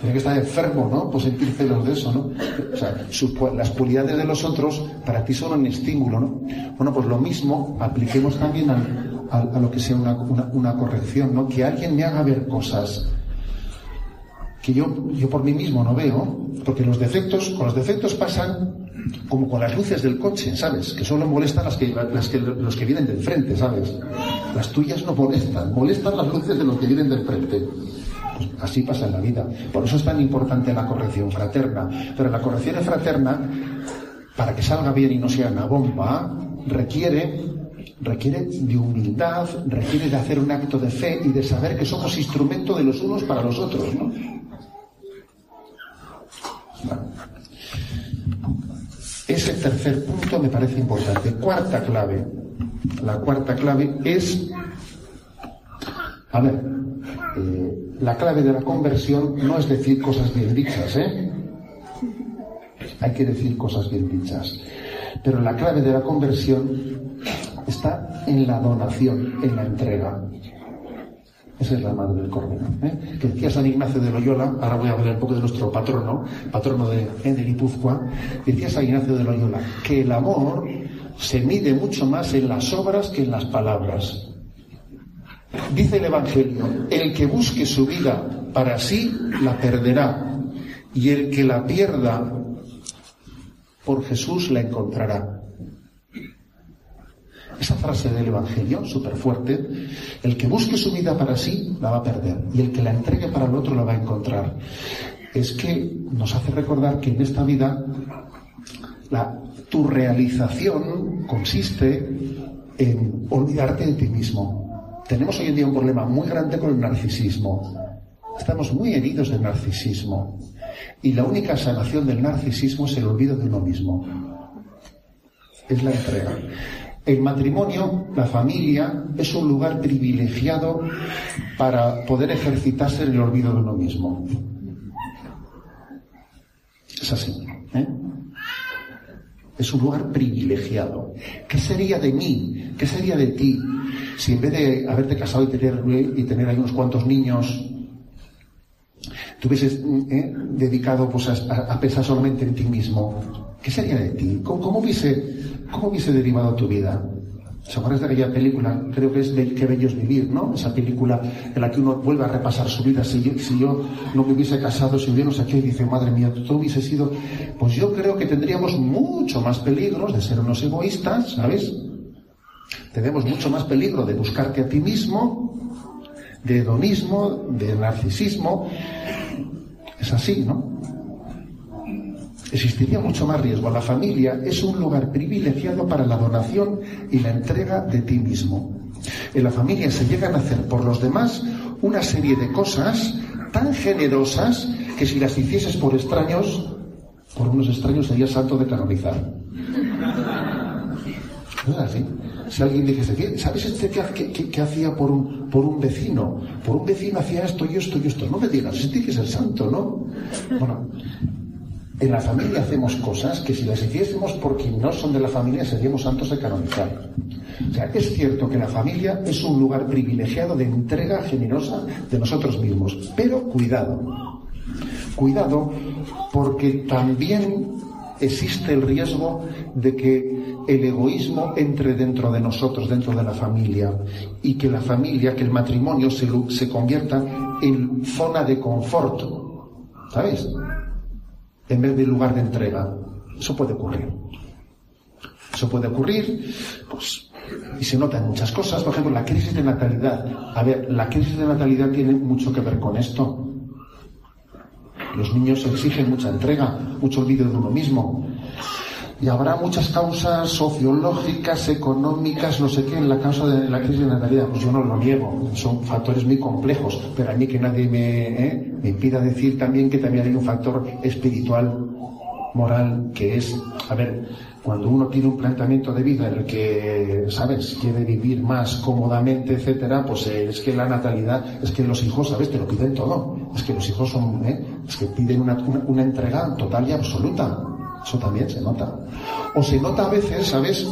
Tiene que estar enfermo, ¿no? Por sentir celos de eso, ¿no? O sea, las cualidades de los otros para ti son un estímulo, ¿no? Bueno, pues lo mismo apliquemos también a, lo que sea una, una, corrección, ¿no? Que alguien me haga ver cosas que yo, yo por mí mismo no veo, porque los defectos, con los defectos pasan como con las luces del coche, ¿sabes? Que solo molestan las que, las que, los que vienen de enfrente, ¿sabes? Las tuyas no molestan, molestan las luces de los que vienen de enfrente. Pues así pasa en la vida. Por eso es tan importante la corrección fraterna. Pero la corrección fraterna, para que salga bien y no sea una bomba, requiere requiere de humildad, requiere de hacer un acto de fe y de saber que somos instrumento de los unos para los otros, ¿no? Ese tercer punto me parece importante. Cuarta clave. La cuarta clave es, a ver, eh, la clave de la conversión no es decir cosas bien dichas, ¿eh? Hay que decir cosas bien dichas. Pero la clave de la conversión está en la donación, en la entrega. Esa es la madre del cordero. ¿eh? Que decía San Ignacio de Loyola, ahora voy a hablar un poco de nuestro patrono, patrono de, de Guipúzcoa, decía San Ignacio de Loyola que el amor se mide mucho más en las obras que en las palabras. Dice el Evangelio, el que busque su vida para sí la perderá y el que la pierda por Jesús la encontrará. Esa frase del Evangelio, súper fuerte, el que busque su vida para sí la va a perder y el que la entregue para el otro la va a encontrar. Es que nos hace recordar que en esta vida la, tu realización consiste en olvidarte de ti mismo. Tenemos hoy en día un problema muy grande con el narcisismo. Estamos muy heridos de narcisismo. Y la única sanación del narcisismo es el olvido de uno mismo. Es la entrega. El matrimonio, la familia, es un lugar privilegiado para poder ejercitarse en el olvido de uno mismo. Es así. ¿eh? Es un lugar privilegiado. ¿Qué sería de mí? ¿Qué sería de ti si en vez de haberte casado y tener, y tener ahí unos cuantos niños, te hubieses ¿eh? dedicado pues, a, pensar solamente en ti mismo? ¿Qué sería de ti? ¿Cómo, hubiese, cómo hubiese derivado tu vida? ¿Se acuerdas de aquella película? Creo que es Qué bello es vivir, ¿no? Esa película en la que uno vuelve a repasar su vida. Si yo, si yo no me hubiese casado, si hubiéramos aquí y dice, madre mía, todo hubiese sido... Pues yo creo que tendríamos mucho más peligros de ser unos egoístas, ¿sabes? Tenemos mucho más peligro de buscarte a ti mismo, de hedonismo, de narcisismo. Es así, ¿no? Existiría mucho más riesgo. La familia es un lugar privilegiado para la donación y la entrega de ti mismo. En la familia se llegan a hacer por los demás una serie de cosas tan generosas que si las hicieses por extraños, por unos extraños sería santo de canonizar. Si alguien dijese, ¿sabes este que, hacía por un, por un vecino? Por un vecino hacía esto y esto y esto. No me digas, si que el santo, ¿no? Bueno, en la familia hacemos cosas que si las hiciésemos por quien no son de la familia seríamos santos de canonizar. O sea, es cierto que la familia es un lugar privilegiado de entrega generosa de nosotros mismos. Pero cuidado, cuidado porque también existe el riesgo de que el egoísmo entre dentro de nosotros, dentro de la familia, y que la familia, que el matrimonio se, se convierta en zona de confort. ¿Sabes? En vez de lugar de entrega. Eso puede ocurrir. Eso puede ocurrir, pues, y se nota en muchas cosas. Por ejemplo, la crisis de natalidad. A ver, la crisis de natalidad tiene mucho que ver con esto. Los niños exigen mucha entrega, mucho olvido de uno mismo. Y habrá muchas causas sociológicas, económicas, no sé qué, en la causa de la crisis de natalidad. Pues yo no lo niego, son factores muy complejos, pero a mí que nadie me, ¿eh? me impida decir también que también hay un factor espiritual, moral, que es, a ver, cuando uno tiene un planteamiento de vida en el que, ¿sabes?, quiere vivir más cómodamente, etcétera, pues es que la natalidad, es que los hijos, ¿sabes?, te lo piden todo. Es que los hijos son, ¿eh? es que piden una, una entrega total y absoluta. Eso también se nota. O se nota a veces, ¿sabes?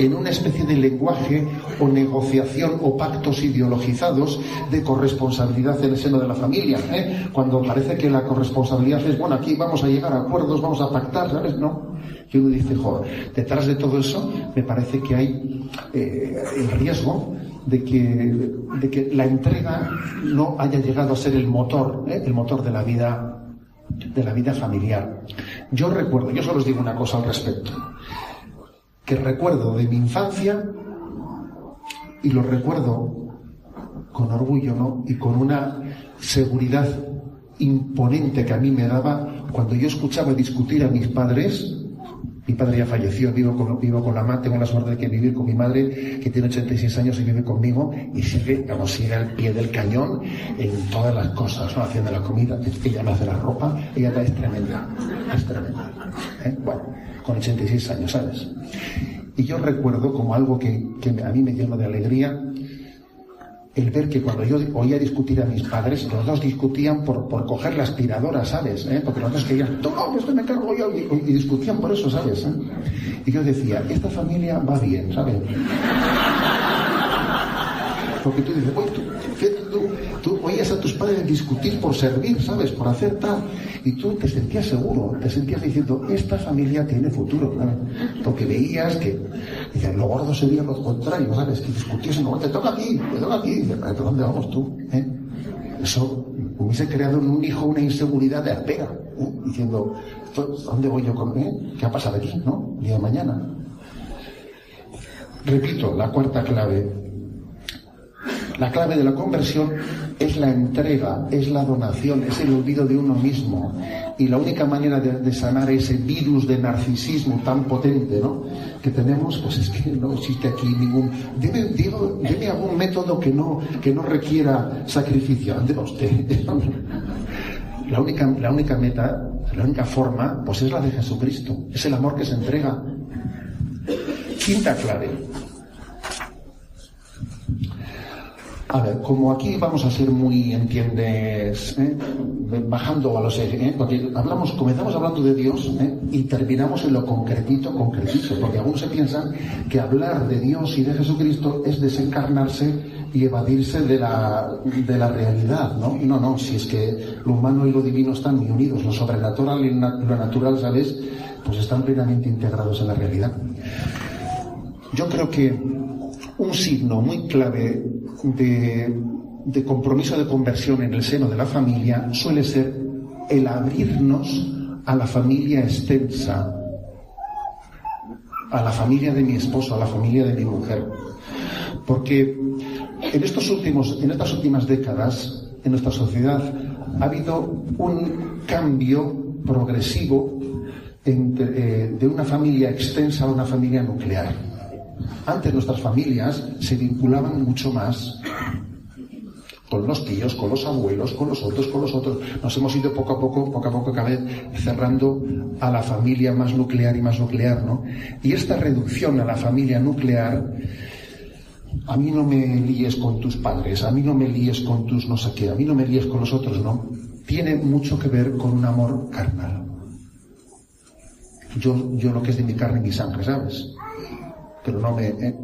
en una especie de lenguaje o negociación o pactos ideologizados de corresponsabilidad en el seno de la familia. ¿eh? Cuando parece que la corresponsabilidad es, bueno, aquí vamos a llegar a acuerdos, vamos a pactar, ¿sabes? No. Y uno dice, joder, detrás de todo eso me parece que hay eh, el riesgo de que, de que la entrega no haya llegado a ser el motor, ¿eh? el motor de la vida de la vida familiar. Yo recuerdo, yo solo os digo una cosa al respecto, que recuerdo de mi infancia y lo recuerdo con orgullo, ¿no? Y con una seguridad imponente que a mí me daba cuando yo escuchaba discutir a mis padres mi padre ya falleció, vivo con, vivo con la madre, tengo la suerte de que vivir con mi madre, que tiene 86 años y vive conmigo, y sigue, digamos, sigue al pie del cañón en todas las cosas, ¿no? Haciendo la comida, ella me hace la ropa, ella es tremenda, es tremenda. ¿eh? Bueno, con 86 años, ¿sabes? Y yo recuerdo como algo que, que a mí me llena de alegría, el ver que cuando yo oía discutir a mis padres, los dos discutían por, por coger la aspiradora, ¿sabes? ¿Eh? Porque los dos querían, toma, esto me cargo yo, y, discutían por eso, ¿sabes? ¿Eh? Y yo decía, esta familia va bien, ¿sabes? Porque tú dices, tú, tú, tú, oías a tus padres discutir por servir, ¿sabes? Por hacer tal. Y tú te sentías seguro, te sentías diciendo, esta familia tiene futuro, ¿sabes? Porque veías que, dice, lo gordo sería lo contrario, ¿sabes? Que discutiesen, no, te toca aquí, te toca aquí. Dice, ¿pero dónde vamos tú? ¿Eh? Eso hubiese creado en un hijo una inseguridad de apega, ¿eh? diciendo, ¿dónde voy yo con él? ¿Qué ha pasado aquí, no? Día de mañana. Repito, la cuarta clave. La clave de la conversión es la entrega, es la donación, es el olvido de uno mismo. Y la única manera de, sanar ese virus de narcisismo tan potente ¿no? que tenemos, pues es que no existe aquí ningún... Debe, digo, debe algún método que no, que no requiera sacrificio. Ande usted. La única, la única meta, la única forma, pues es la de Jesucristo. Es el amor que se entrega. Quinta clave. A ver, como aquí vamos a ser muy, entiendes, ¿eh? bajando a los ¿eh? porque hablamos, comenzamos hablando de Dios ¿eh? y terminamos en lo concretito, concretito, porque algunos se piensan que hablar de Dios y de Jesucristo es desencarnarse y evadirse de la, de la realidad, ¿no? No, no, si es que lo humano y lo divino están muy unidos, lo sobrenatural y lo natural, ¿sabes? Pues están plenamente integrados en la realidad. Yo creo que un signo muy clave de, compromiso de conversión en el seno de la familia suele ser el abrirnos a la familia extensa, a la familia de mi esposo, a la familia de mi mujer. Porque en, estos últimos, en estas últimas décadas, en nuestra sociedad, ha habido un cambio progresivo eh, de una familia extensa a una familia nuclear. Antes nuestras familias se vinculaban mucho más con los tíos, con los abuelos, con los otros, con los otros. Nos hemos ido poco a poco, poco a poco cada vez cerrando a la familia más nuclear y más nuclear, ¿no? Y esta reducción a la familia nuclear, a mí no me líes con tus padres, a mí no me líes con tus no sé qué, a mí no me líes con los otros, ¿no? Tiene mucho que ver con un amor carnal. Yo, yo lo que es de mi carne y mi sangre, ¿sabes? Pero no me... ¿eh?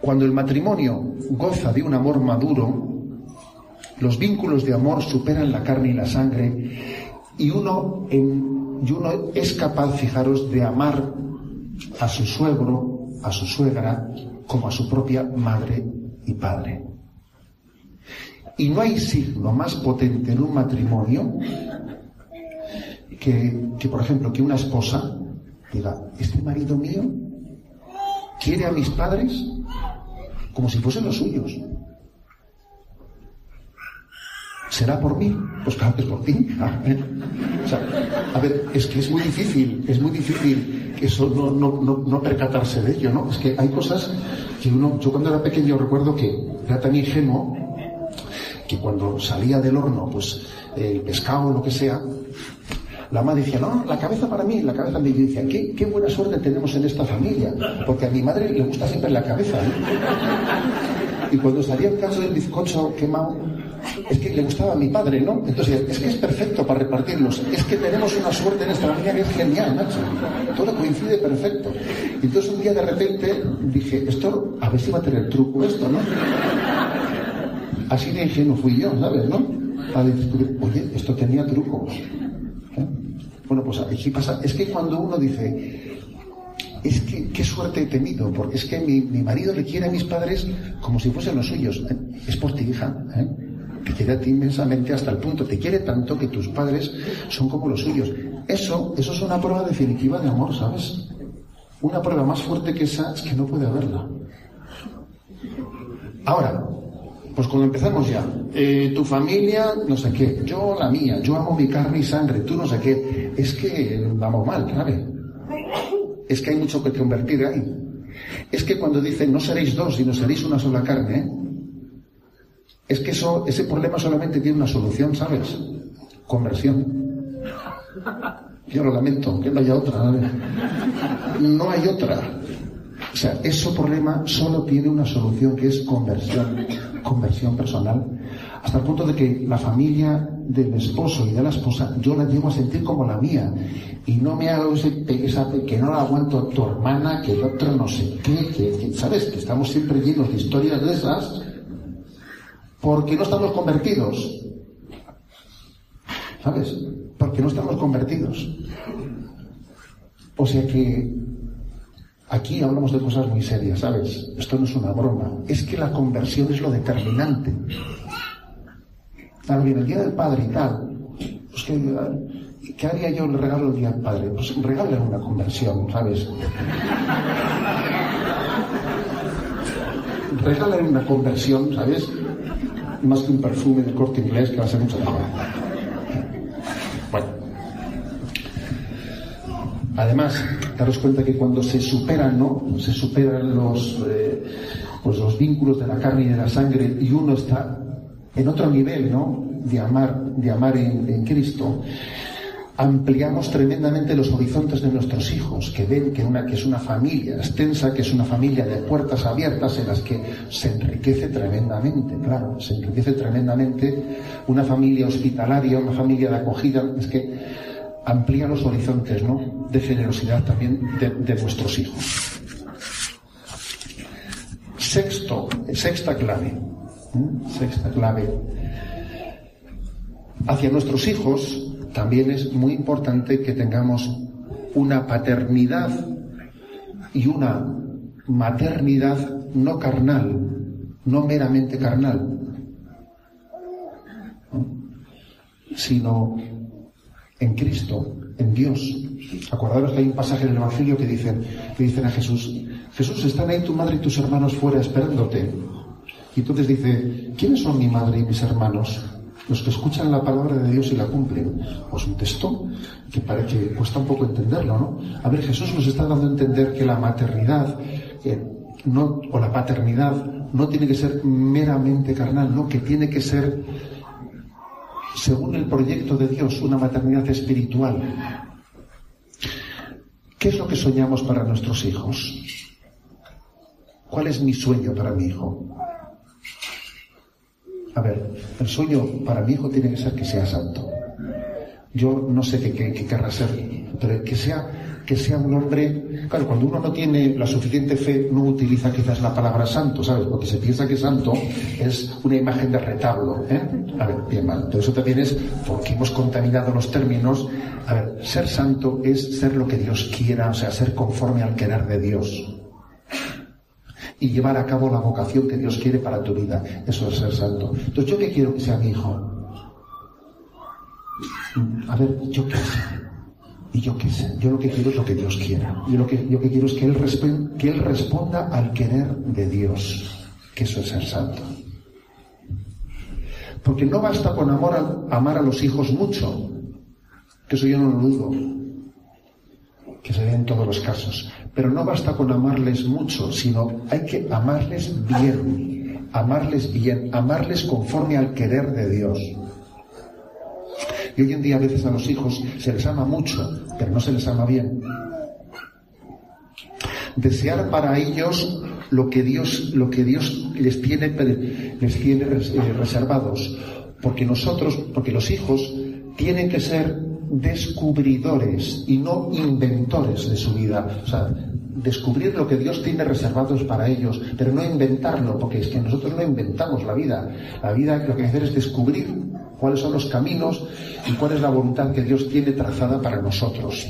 Cuando el matrimonio goza de un amor maduro, los vínculos de amor superan la carne y la sangre y uno, en, y uno es capaz, fijaros, de amar a su suegro, a su suegra, como a su propia madre y padre. Y no hay signo más potente en un matrimonio que, que por ejemplo, que una esposa diga, este marido mío quiere a mis padres como si fuesen los suyos. ¿Será por mí? Pues claro que es por ti. a ver, es que es muy difícil, es muy difícil eso no, no, no, no, percatarse de ello, ¿no? Es que hay cosas que uno, yo cuando era pequeño recuerdo que era tan ingenuo que cuando salía del horno, pues el pescado o lo que sea, la madre decía, no, la cabeza para mí, la cabeza me decía, qué, qué buena suerte tenemos en esta familia, porque a mi madre le gusta siempre la cabeza. ¿eh? Y cuando salía el caso del bizcocho quemado, es que le gustaba a mi padre, ¿no? Entonces, es que es perfecto para repartirlos. Es que tenemos una suerte en esta familia que es genial, macho. Todo coincide perfecto. Y entonces un día de repente dije, esto, a ver si va a tener truco esto, ¿no? Así de ingenuo fui yo, ¿sabes, no? A decir, oye, esto tenía trucos. Bueno, pues aquí pasa, es que cuando uno dice, es que qué suerte he tenido, porque es que mi, marido le quiere a mis padres como si fuesen los suyos. ¿eh? Es por ti, hija. ¿eh? Te quiere a ti inmensamente hasta el punto, te quiere tanto que tus padres son como los suyos. Eso, eso es una prueba definitiva de amor, ¿sabes? Una prueba más fuerte que esa es que no puede haberla. Ahora, pues cuando empezamos ya, eh, tu familia, no sé qué, yo la mía, yo amo mi carne y sangre, tú no sé qué, es que vamos mal, ¿sabes? Es que hay mucho que convertir ahí. Es que cuando dicen no seréis dos, sino seréis una sola carne, ¿eh? es que eso, ese problema solamente tiene una solución, ¿sabes? Conversión. Yo lo lamento, que no haya otra. ¿sabes? No hay otra. O sea, ese problema solo tiene una solución que es conversión conversión personal, hasta el punto de que la familia del esposo y de la esposa yo la llevo a sentir como la mía y no me hago ese, esa, que no la aguanto tu hermana, que el otro no sé qué, que, ¿sabes? Que estamos siempre llenos de historias de esas porque no estamos convertidos. ¿sabes? Porque no estamos convertidos. O sea que aquí hablamos de cosas muy serias, ¿sabes? Esto no es una broma. Es que la conversión es lo determinante. Ahora bien, el Día del Padre y tal, pues que, ¿qué haría yo el regalo del Día del Padre? Pues regale una conversión, ¿sabes? regálale una conversión, ¿sabes? Más que un perfume de corte inglés que va a ser mucho mejor. Además, daros cuenta que cuando se superan, ¿no? Se superan los, eh, pues los vínculos de la carne y de la sangre y uno está en otro nivel, ¿no? De amar, de amar en, en Cristo ampliamos tremendamente los horizontes de nuestros hijos, que ven que, una, que es una familia extensa, que es una familia de puertas abiertas en las que se enriquece tremendamente, claro, se enriquece tremendamente una familia hospitalaria, una familia de acogida, es que amplía los horizontes ¿no? de generosidad también de, nuestros hijos. Sexto, sexta clave, ¿eh? sexta clave. Hacia nuestros hijos también es muy importante que tengamos una paternidad y una maternidad no carnal, no meramente carnal, sino en Cristo, en Dios. Acordaros que hay un pasaje en el Evangelio que dicen, que dicen a Jesús, Jesús, están ahí tu madre y tus hermanos fuera esperándote. Y entonces dice, ¿quiénes son mi madre y mis hermanos? los que escuchan la palabra de Dios y la cumplen. Pues un texto que parece que cuesta un poco entenderlo, ¿no? A ver, Jesús nos está dando a entender que la maternidad no, o la paternidad no tiene que ser meramente carnal, no, que tiene que ser, según el proyecto de Dios, una maternidad espiritual. ¿Qué es lo que soñamos para nuestros hijos? ¿Cuál es mi sueño para mi hijo? A ver, el sueño para mi hijo tiene que ser que sea santo. Yo no sé qué, querrá ser, pero que sea, que sea un hombre. Claro, cuando uno no tiene la suficiente fe, no utiliza quizás la palabra santo, ¿sabes? Porque se piensa que santo es una imagen de retablo, ¿eh? A ver, bien mal. Pero eso también es porque hemos contaminado los términos. A ver, ser santo es ser lo que Dios quiera, o sea, ser conforme al querer de Dios y llevar a cabo la vocación que Dios quiere para tu vida. Eso es ser santo. Entonces, ¿yo qué quiero que sea mi hijo? A ver, ¿yo qué sé? Y yo qué sé, yo lo que quiero es lo que Dios quiera. Yo lo que, yo que quiero es que él, que él responda al querer de Dios, que eso es ser santo. Porque no basta con amor amar a los hijos mucho, que eso yo no lo dudo, que se ve en todos los casos. Pero no basta con amarles mucho, sino hay que amarles bien, amarles bien, amarles conforme al querer de Dios. Y hoy en día a veces a los hijos se les ama mucho, pero no se les ama bien. Desear para ellos lo que Dios, lo que Dios les tiene, les tiene eh, reservados. Porque nosotros, porque los hijos tienen que ser descubridores y no inventores de su vida. O sea, descubrir lo que Dios tiene reservados para ellos, pero no inventarlo, porque es que nosotros no inventamos la vida. La vida lo que hay que hacer es descubrir cuáles son los caminos y cuál es la voluntad que Dios tiene trazada para nosotros.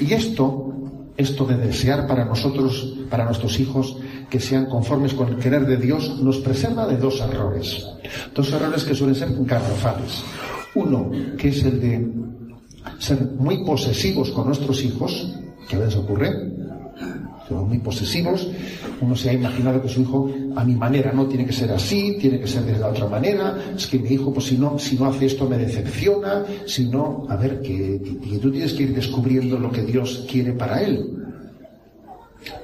Y esto, esto de desear para nosotros, para nuestros hijos, que sean conformes con el querer de Dios, nos preserva de dos errores. Dos errores que suelen ser garrafales. Uno, que es el de ser muy posesivos con nuestros hijos, que a veces ocurre, son muy posesivos, uno se ha imaginado que su hijo a mi manera no tiene que ser así, tiene que ser de la otra manera, es que mi hijo pues si no, si no hace esto me decepciona, si no, a ver, que, que tú tienes que ir descubriendo lo que Dios quiere para él.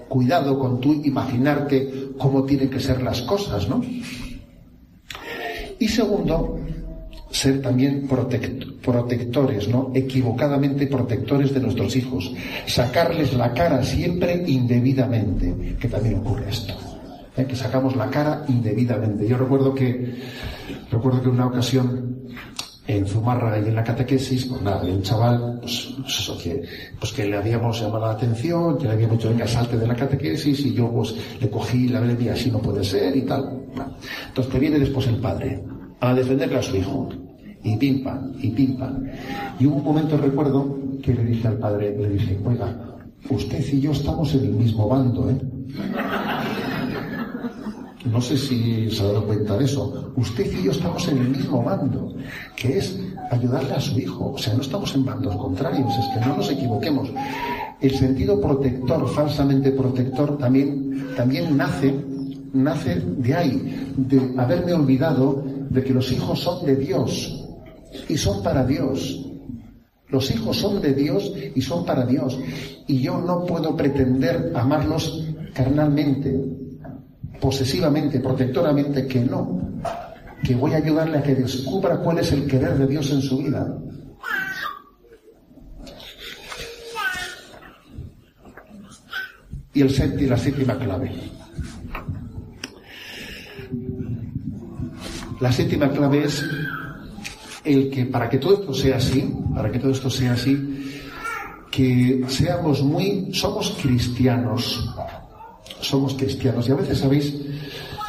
Cuidado con tú imaginarte cómo tienen que ser las cosas, ¿no? Y segundo, ser también protectores, ¿no? Equivocadamente protectores de nuestros hijos. Sacarles la cara siempre indebidamente, que también ocurre esto. ¿Eh? Que sacamos la cara indebidamente. Yo recuerdo que, recuerdo que una ocasión en Zumarra y en la catequesis, pues nada, un chaval, pues, pues, eso, que, pues que le habíamos llamado la atención, que le habíamos hecho el salte de la catequesis y yo pues le cogí la y así no puede ser y tal. Entonces te viene después el padre. a defenderle a su hijo. Y pim pam, y pim pam. Y hubo un momento, recuerdo, que le dije al padre, le dije, oiga, usted y yo estamos en el mismo bando, ¿eh? No sé si se ha dado cuenta de eso. Usted y yo estamos en el mismo bando, que es ayudarle a su hijo. O sea, no estamos en bandos contrarios, es que no nos equivoquemos. El sentido protector, falsamente protector, también, también nace, nace de ahí, de haberme olvidado de que los hijos son de Dios y son para Dios. Los hijos son de Dios y son para Dios. Y yo no puedo pretender amarlos carnalmente, posesivamente, protectoramente, que no. Que voy a ayudarle a que descubra cuál es el querer de Dios en su vida. Y, el, la séptima clave. La séptima clave es el que para que todo esto sea así, para que todo esto sea así, que seamos muy, somos cristianos, somos cristianos. Y a veces, ¿sabéis?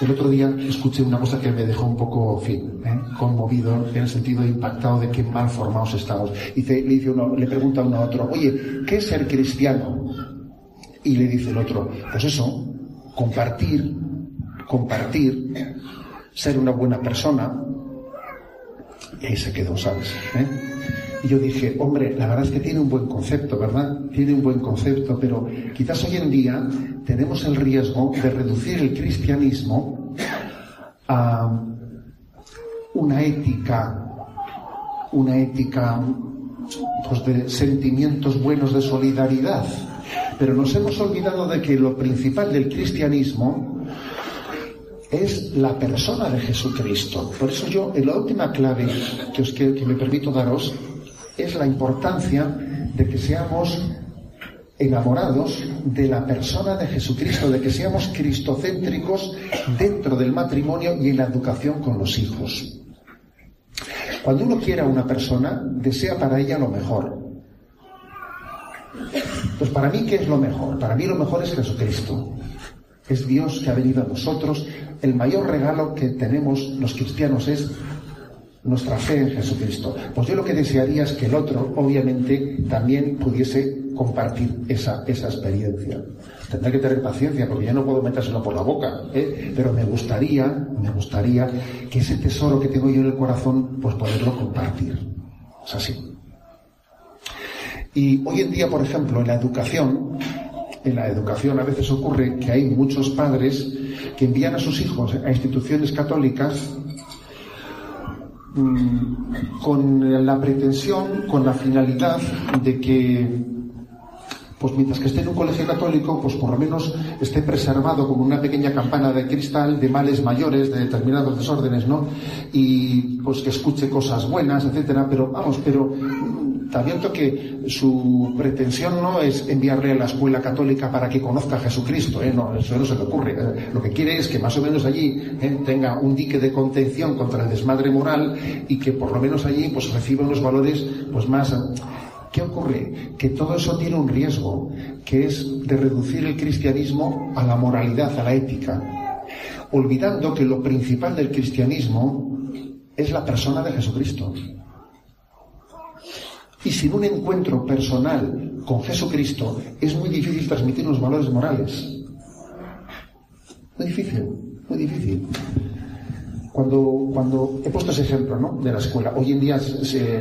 El otro día escuché una cosa que me dejó un poco, fin, ¿eh? conmovido, en el sentido impactado de qué mal formados estamos. Y le, dice uno, le pregunta uno a otro, oye, ¿qué es ser cristiano? Y le dice el otro, pues eso, compartir, compartir, ser una buena persona, y ahí se quedó, ¿sabes? ¿Eh? Y yo dije, hombre, la verdad es que tiene un buen concepto, ¿verdad? Tiene un buen concepto, pero quizás hoy en día tenemos el riesgo de reducir el cristianismo a una ética, una ética pues, de sentimientos buenos de solidaridad. Pero nos hemos olvidado de que lo principal del cristianismo es la persona de Jesucristo. Por eso yo, en la última clave que, os, que, me permito daros, es la importancia de que seamos enamorados de la persona de Jesucristo, de que seamos cristocéntricos dentro del matrimonio y en la educación con los hijos. Cuando uno quiere a una persona, desea para ella lo mejor. Pues para mí, ¿qué es lo mejor? Para mí lo mejor es Jesucristo. Es Dios que ha venido a nosotros. El mayor regalo que tenemos los cristianos es nuestra fe en Jesucristo. Pues yo lo que desearía es que el otro, obviamente, también pudiese compartir esa, esa experiencia. Tendré que tener paciencia porque ya no puedo metérselo por la boca, ¿eh? pero me gustaría, me gustaría que ese tesoro que tengo yo en el corazón, pues poderlo compartir. Es así. Y hoy en día, por ejemplo, en la educación, en la educación a veces ocurre que hay muchos padres que envían a sus hijos a instituciones católicas mm, con la pretensión, con la finalidad de que, pues mientras que esté en un colegio católico, pues por lo menos esté preservado como una pequeña campana de cristal de males mayores, de determinados desórdenes, ¿no? Y pues que escuche cosas buenas, etcétera, pero vamos, pero también que su pretensión no es enviarle a la escuela católica para que conozca a Jesucristo, ¿eh? no, eso no se le ocurre. ¿eh? Lo que quiere es que más o menos allí ¿eh? tenga un dique de contención contra el desmadre moral y que por lo menos allí pues reciba unos valores pues más... ¿Qué ocurre? Que todo eso tiene un riesgo, que es de reducir el cristianismo a la moralidad, a la ética, olvidando que lo principal del cristianismo es la persona de Jesucristo. Y sin un encuentro personal con Jesucristo es muy difícil transmitir los valores morales. Muy difícil, muy difícil. Cuando, cuando he puesto ese ejemplo ¿no? de la escuela, hoy en día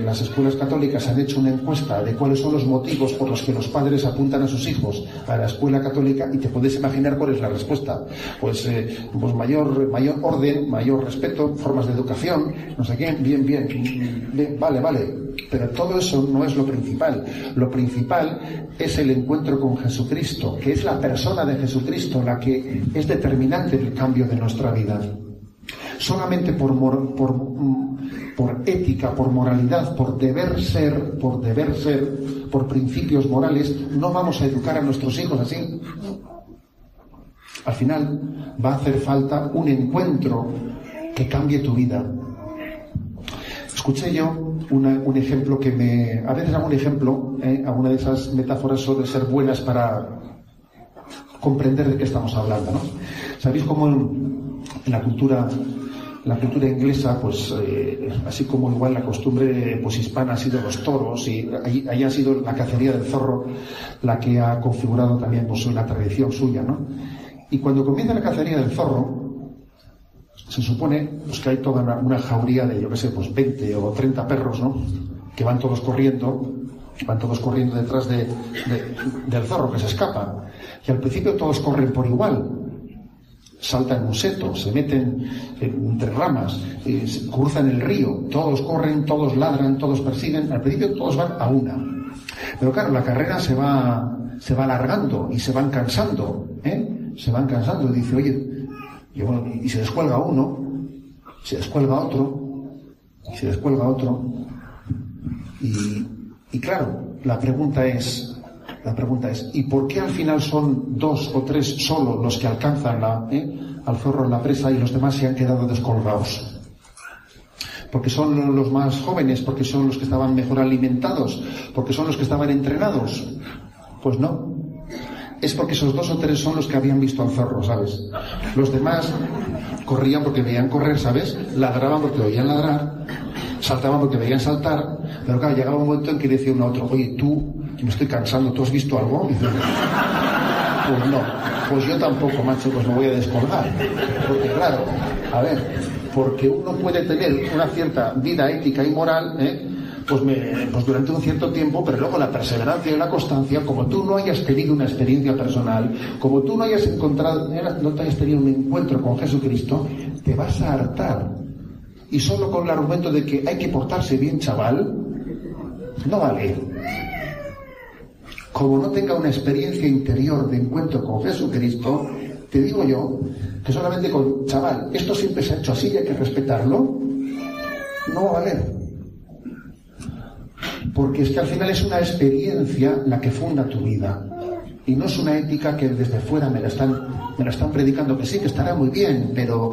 las escuelas católicas han hecho una encuesta de cuáles son los motivos por los que los padres apuntan a sus hijos a la escuela católica y te puedes imaginar cuál es la respuesta. Pues, eh, pues mayor, mayor orden, mayor respeto, formas de educación, no sé qué, bien, bien, bien, vale, vale. Pero todo eso no es lo principal. Lo principal es el encuentro con Jesucristo, que es la persona de Jesucristo la que es determinante en el cambio de nuestra vida solamente por, por, mm, por ética, por moralidad, por deber ser, por deber ser, por principios morales, no vamos a educar a nuestros hijos así. Al final va a hacer falta un encuentro que cambie tu vida. Escuché yo un ejemplo que me... A veces hago un ejemplo, ¿eh? alguna de esas metáforas suelen ser buenas para comprender de qué estamos hablando, ¿no? ¿Sabéis cómo en la cultura la cultura inglesa, pues eh, así como igual la costumbre pues hispana ha sido los toros y ahí, ha sido la cacería del zorro la que ha configurado también pues la tradición suya, ¿no? Y cuando comienza la cacería del zorro, se supone pues, que hay toda una, jauría de, yo qué sé, pues 20 o 30 perros, ¿no? Que van todos corriendo, van todos corriendo detrás de, del zorro que se escapa. Y al principio todos corren por igual, saltan un seto, se meten entre ramas, eh, cruzan el río, todos corren, todos ladran, todos persiguen, al principio todos van a una. Pero claro, la carrera se va, se va alargando y se van cansando, ¿eh? Se van cansando dice, oye, y, se descuelga uno, se descuelga otro, se descuelga otro. Y, y claro, la pregunta es, la pregunta es, ¿y por qué al final son dos o tres solo los que alcanzan la, eh, al zorro en la presa y los demás se han quedado descolgados? Porque son los más jóvenes, porque son los que estaban mejor alimentados, porque son los que estaban entrenados. Pues no. Es porque esos dos o tres son los que habían visto al zorro, ¿sabes? Los demás corrían porque veían correr, ¿sabes? Ladraban porque oían ladrar, saltaban porque veían saltar, pero claro, llegaba un momento en que decía uno a otro, oye, tú me estoy cansando, ¿tú has visto algo? pues no, pues yo tampoco, macho, pues me voy a descolgar. Porque claro, a ver, porque uno puede tener una cierta vida ética y moral, ¿eh? Pues, me, pues, durante un cierto tiempo, pero luego la perseverancia y la constancia, como tú no hayas tenido una experiencia personal, como tú no hayas encontrado, no te hayas tenido un encuentro con Jesucristo, te vas a hartar. Y solo con el argumento de que hay que portarse bien, chaval, no vale como no tenga una experiencia interior de encuentro con Jesucristo, te digo yo que solamente con, chaval, esto siempre se ha hecho así y hay que respetarlo, no va a valer. Porque es que al final es una experiencia la que funda tu vida. Y no es una ética que desde fuera me la están, me la están predicando, que sí, que estará muy bien, pero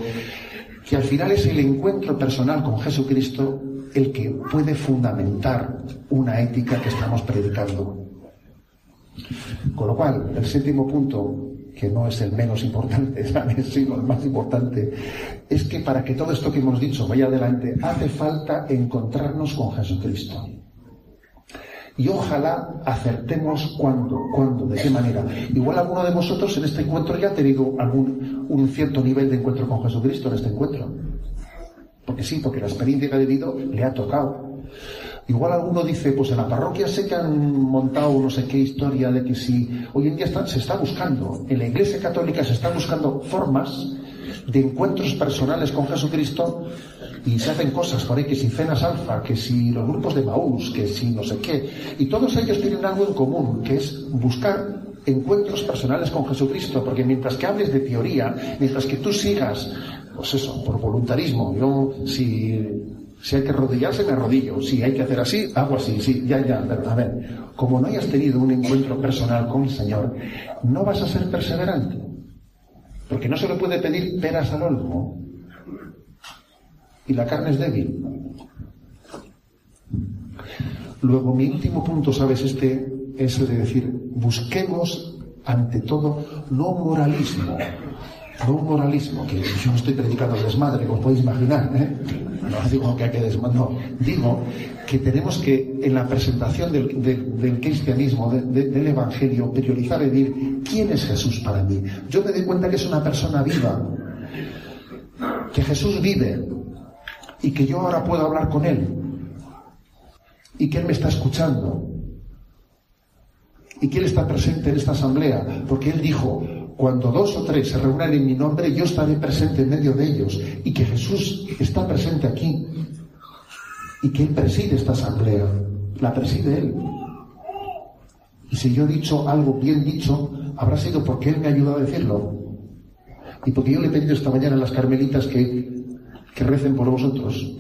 que al final es el encuentro personal con Jesucristo el que puede fundamentar una ética que estamos predicando. Con lo cual, el séptimo punto, que no es el menos importante, sino el más importante, es que para que todo esto que hemos dicho vaya adelante, hace falta encontrarnos con Jesucristo. Y ojalá acertemos cuándo, cuándo, de qué manera. Igual alguno de vosotros en este encuentro ya ha tenido algún, un cierto nivel de encuentro con Jesucristo en este encuentro. Porque sí, porque la experiencia que ha vivido le ha tocado. Igual alguno dice, pues en la parroquia sé que han montado no sé qué historia de que si hoy en día se está buscando, en la iglesia católica se están buscando formas de encuentros personales con Jesucristo y se hacen cosas por ahí, que si cenas alfa, que si los grupos de Maús, que si no sé qué, y todos ellos tienen algo en común, que es buscar encuentros personales con Jesucristo, porque mientras que hables de teoría, mientras que tú sigas, pues eso, por voluntarismo, yo si si hay que arrodillarse, me arrodillo. Si hay que hacer así, hago así. Sí, ya, ya. a ver, como no hayas tenido un encuentro personal con el Señor, no vas a ser perseverante. Porque no se le puede pedir peras al olmo. Y la carne es débil. Luego, mi último punto, ¿sabes? Este es el de decir, busquemos ante todo no moralismo, no moralismo, que yo no estoy predicando desmadre, como podéis imaginar, ¿eh? No digo que hay que no, digo que tenemos que en la presentación del, cristianismo, del evangelio, priorizar y decir, ¿quién es Jesús para mí? Yo me doy cuenta que es una persona viva, que Jesús vive y que yo ahora puedo hablar con Él y que Él me está escuchando y que Él está presente en esta asamblea, porque Él dijo, cuando dos o tres se reúnan en mi nombre, yo estaré presente en medio de ellos. Y que Jesús está presente aquí. Y que Él preside esta asamblea. La preside Él. Y si yo he dicho algo bien dicho, habrá sido porque Él me ha ayudado a decirlo. Y porque yo le he pedido esta mañana a las carmelitas que, que recen por vosotros.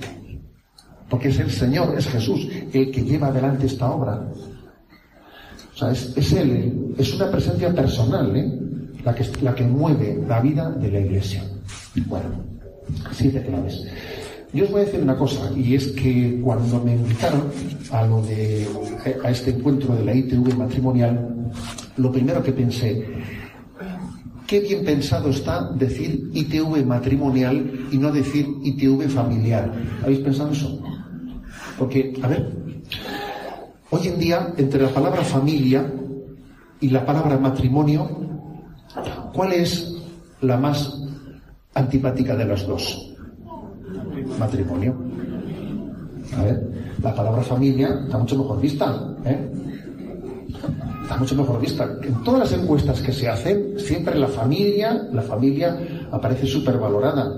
Porque es el Señor, es Jesús, el que lleva adelante esta obra. O sea, es, es Él, es una presencia personal, ¿eh? La que, mueve la vida de la iglesia. Bueno, siete claves. Yo os voy a decir una cosa, y es que cuando me invitaron a lo de a este encuentro de la ITV matrimonial, lo primero que pensé, qué bien pensado está decir ITV matrimonial y no decir ITV familiar. ¿Habéis pensado eso? Porque, a ver, hoy en día, entre la palabra familia y la palabra matrimonio, ¿cuál es la más antipática de las dos? Matrimonio. A ver, la palabra familia está mucho mejor vista. ¿eh? Está mucho mejor vista. En todas las encuestas que se hacen, siempre la familia, la familia aparece súper valorada.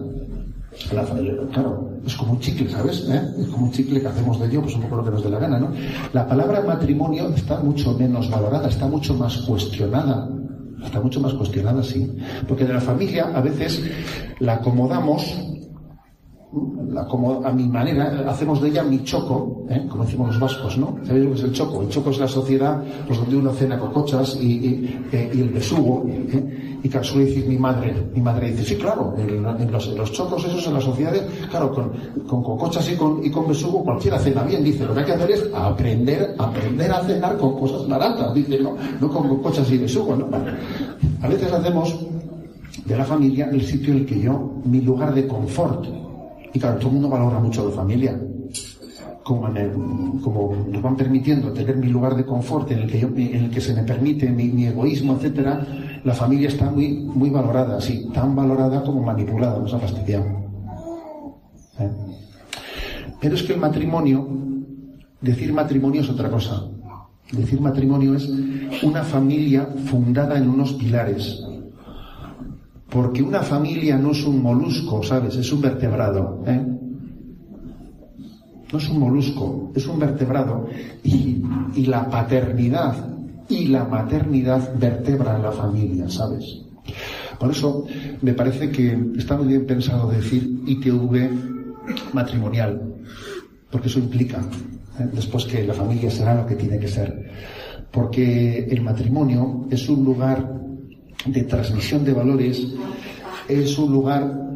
claro, es como un chicle, ¿sabes? ¿Eh? Es como un chicle que hacemos de ello, pues un poco lo que nos dé la gana, ¿no? La palabra matrimonio está mucho menos valorada, está mucho más cuestionada. Está mucho más cuestionada, sí. Porque de la familia a veces la acomodamos como a mi manera, hacemos de ella mi choco, ¿eh? como decimos los vascos, ¿no? ¿Sabéis lo que es el choco? El choco es la sociedad pues, donde uno cena cocochas y, eh, y el besugo. ¿eh? Y claro, suele decir mi madre, mi madre dice, sí, claro, en, los, los, chocos esos en las sociedades, claro, con, con cocochas y con, y con besugo cualquiera cena bien, dice, lo que hay que hacer es aprender, aprender a cenar con cosas baratas, dice, no, no con cocochas y besugo, ¿no? A veces hacemos de la familia el sitio en el que yo, mi lugar de confort, y claro, todo el mundo valora mucho la familia. Como, nos van permitiendo tener mi lugar de confort en el que, en el que se me permite mi, egoísmo, etcétera, la familia está muy, muy valorada, sí, tan valorada como manipulada, nos ha fastidiado. ¿Eh? Pero es que el matrimonio, decir matrimonio es otra cosa. Decir matrimonio es una familia fundada en unos pilares, porque una familia no es un molusco, ¿sabes? Es un vertebrado. ¿eh? No es un molusco, es un vertebrado. Y, la paternidad y la maternidad vertebran la familia, ¿sabes? Por eso me parece que está muy bien pensado decir ITV matrimonial, porque eso implica ¿eh? después que la familia será lo que tiene que ser. Porque el matrimonio es un lugar de transmisión de valores es un lugar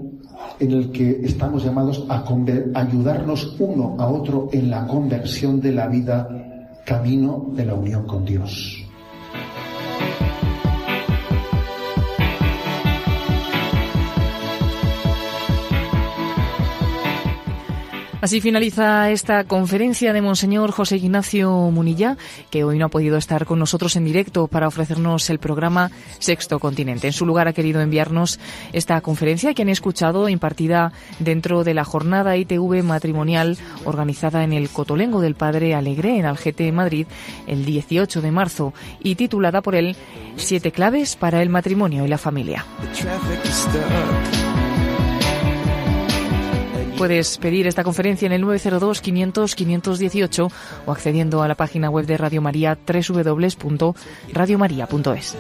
en el que estamos llamados a ayudarnos uno a otro en la conversión de la vida camino de la unión con Dios. Así finaliza esta conferencia de Monseñor José Ignacio Munilla, que hoy no ha podido estar con nosotros en directo para ofrecernos el programa Sexto Continente. En su lugar ha querido enviarnos esta conferencia que han escuchado impartida dentro de la jornada ITV matrimonial organizada en el Cotolengo del Padre Alegre en Algete, Madrid, el 18 de marzo y titulada por él Siete claves para el matrimonio y la familia. Puedes pedir esta conferencia en el 902 500 518 o accediendo a la página web de Radio María www.radiomaria.es.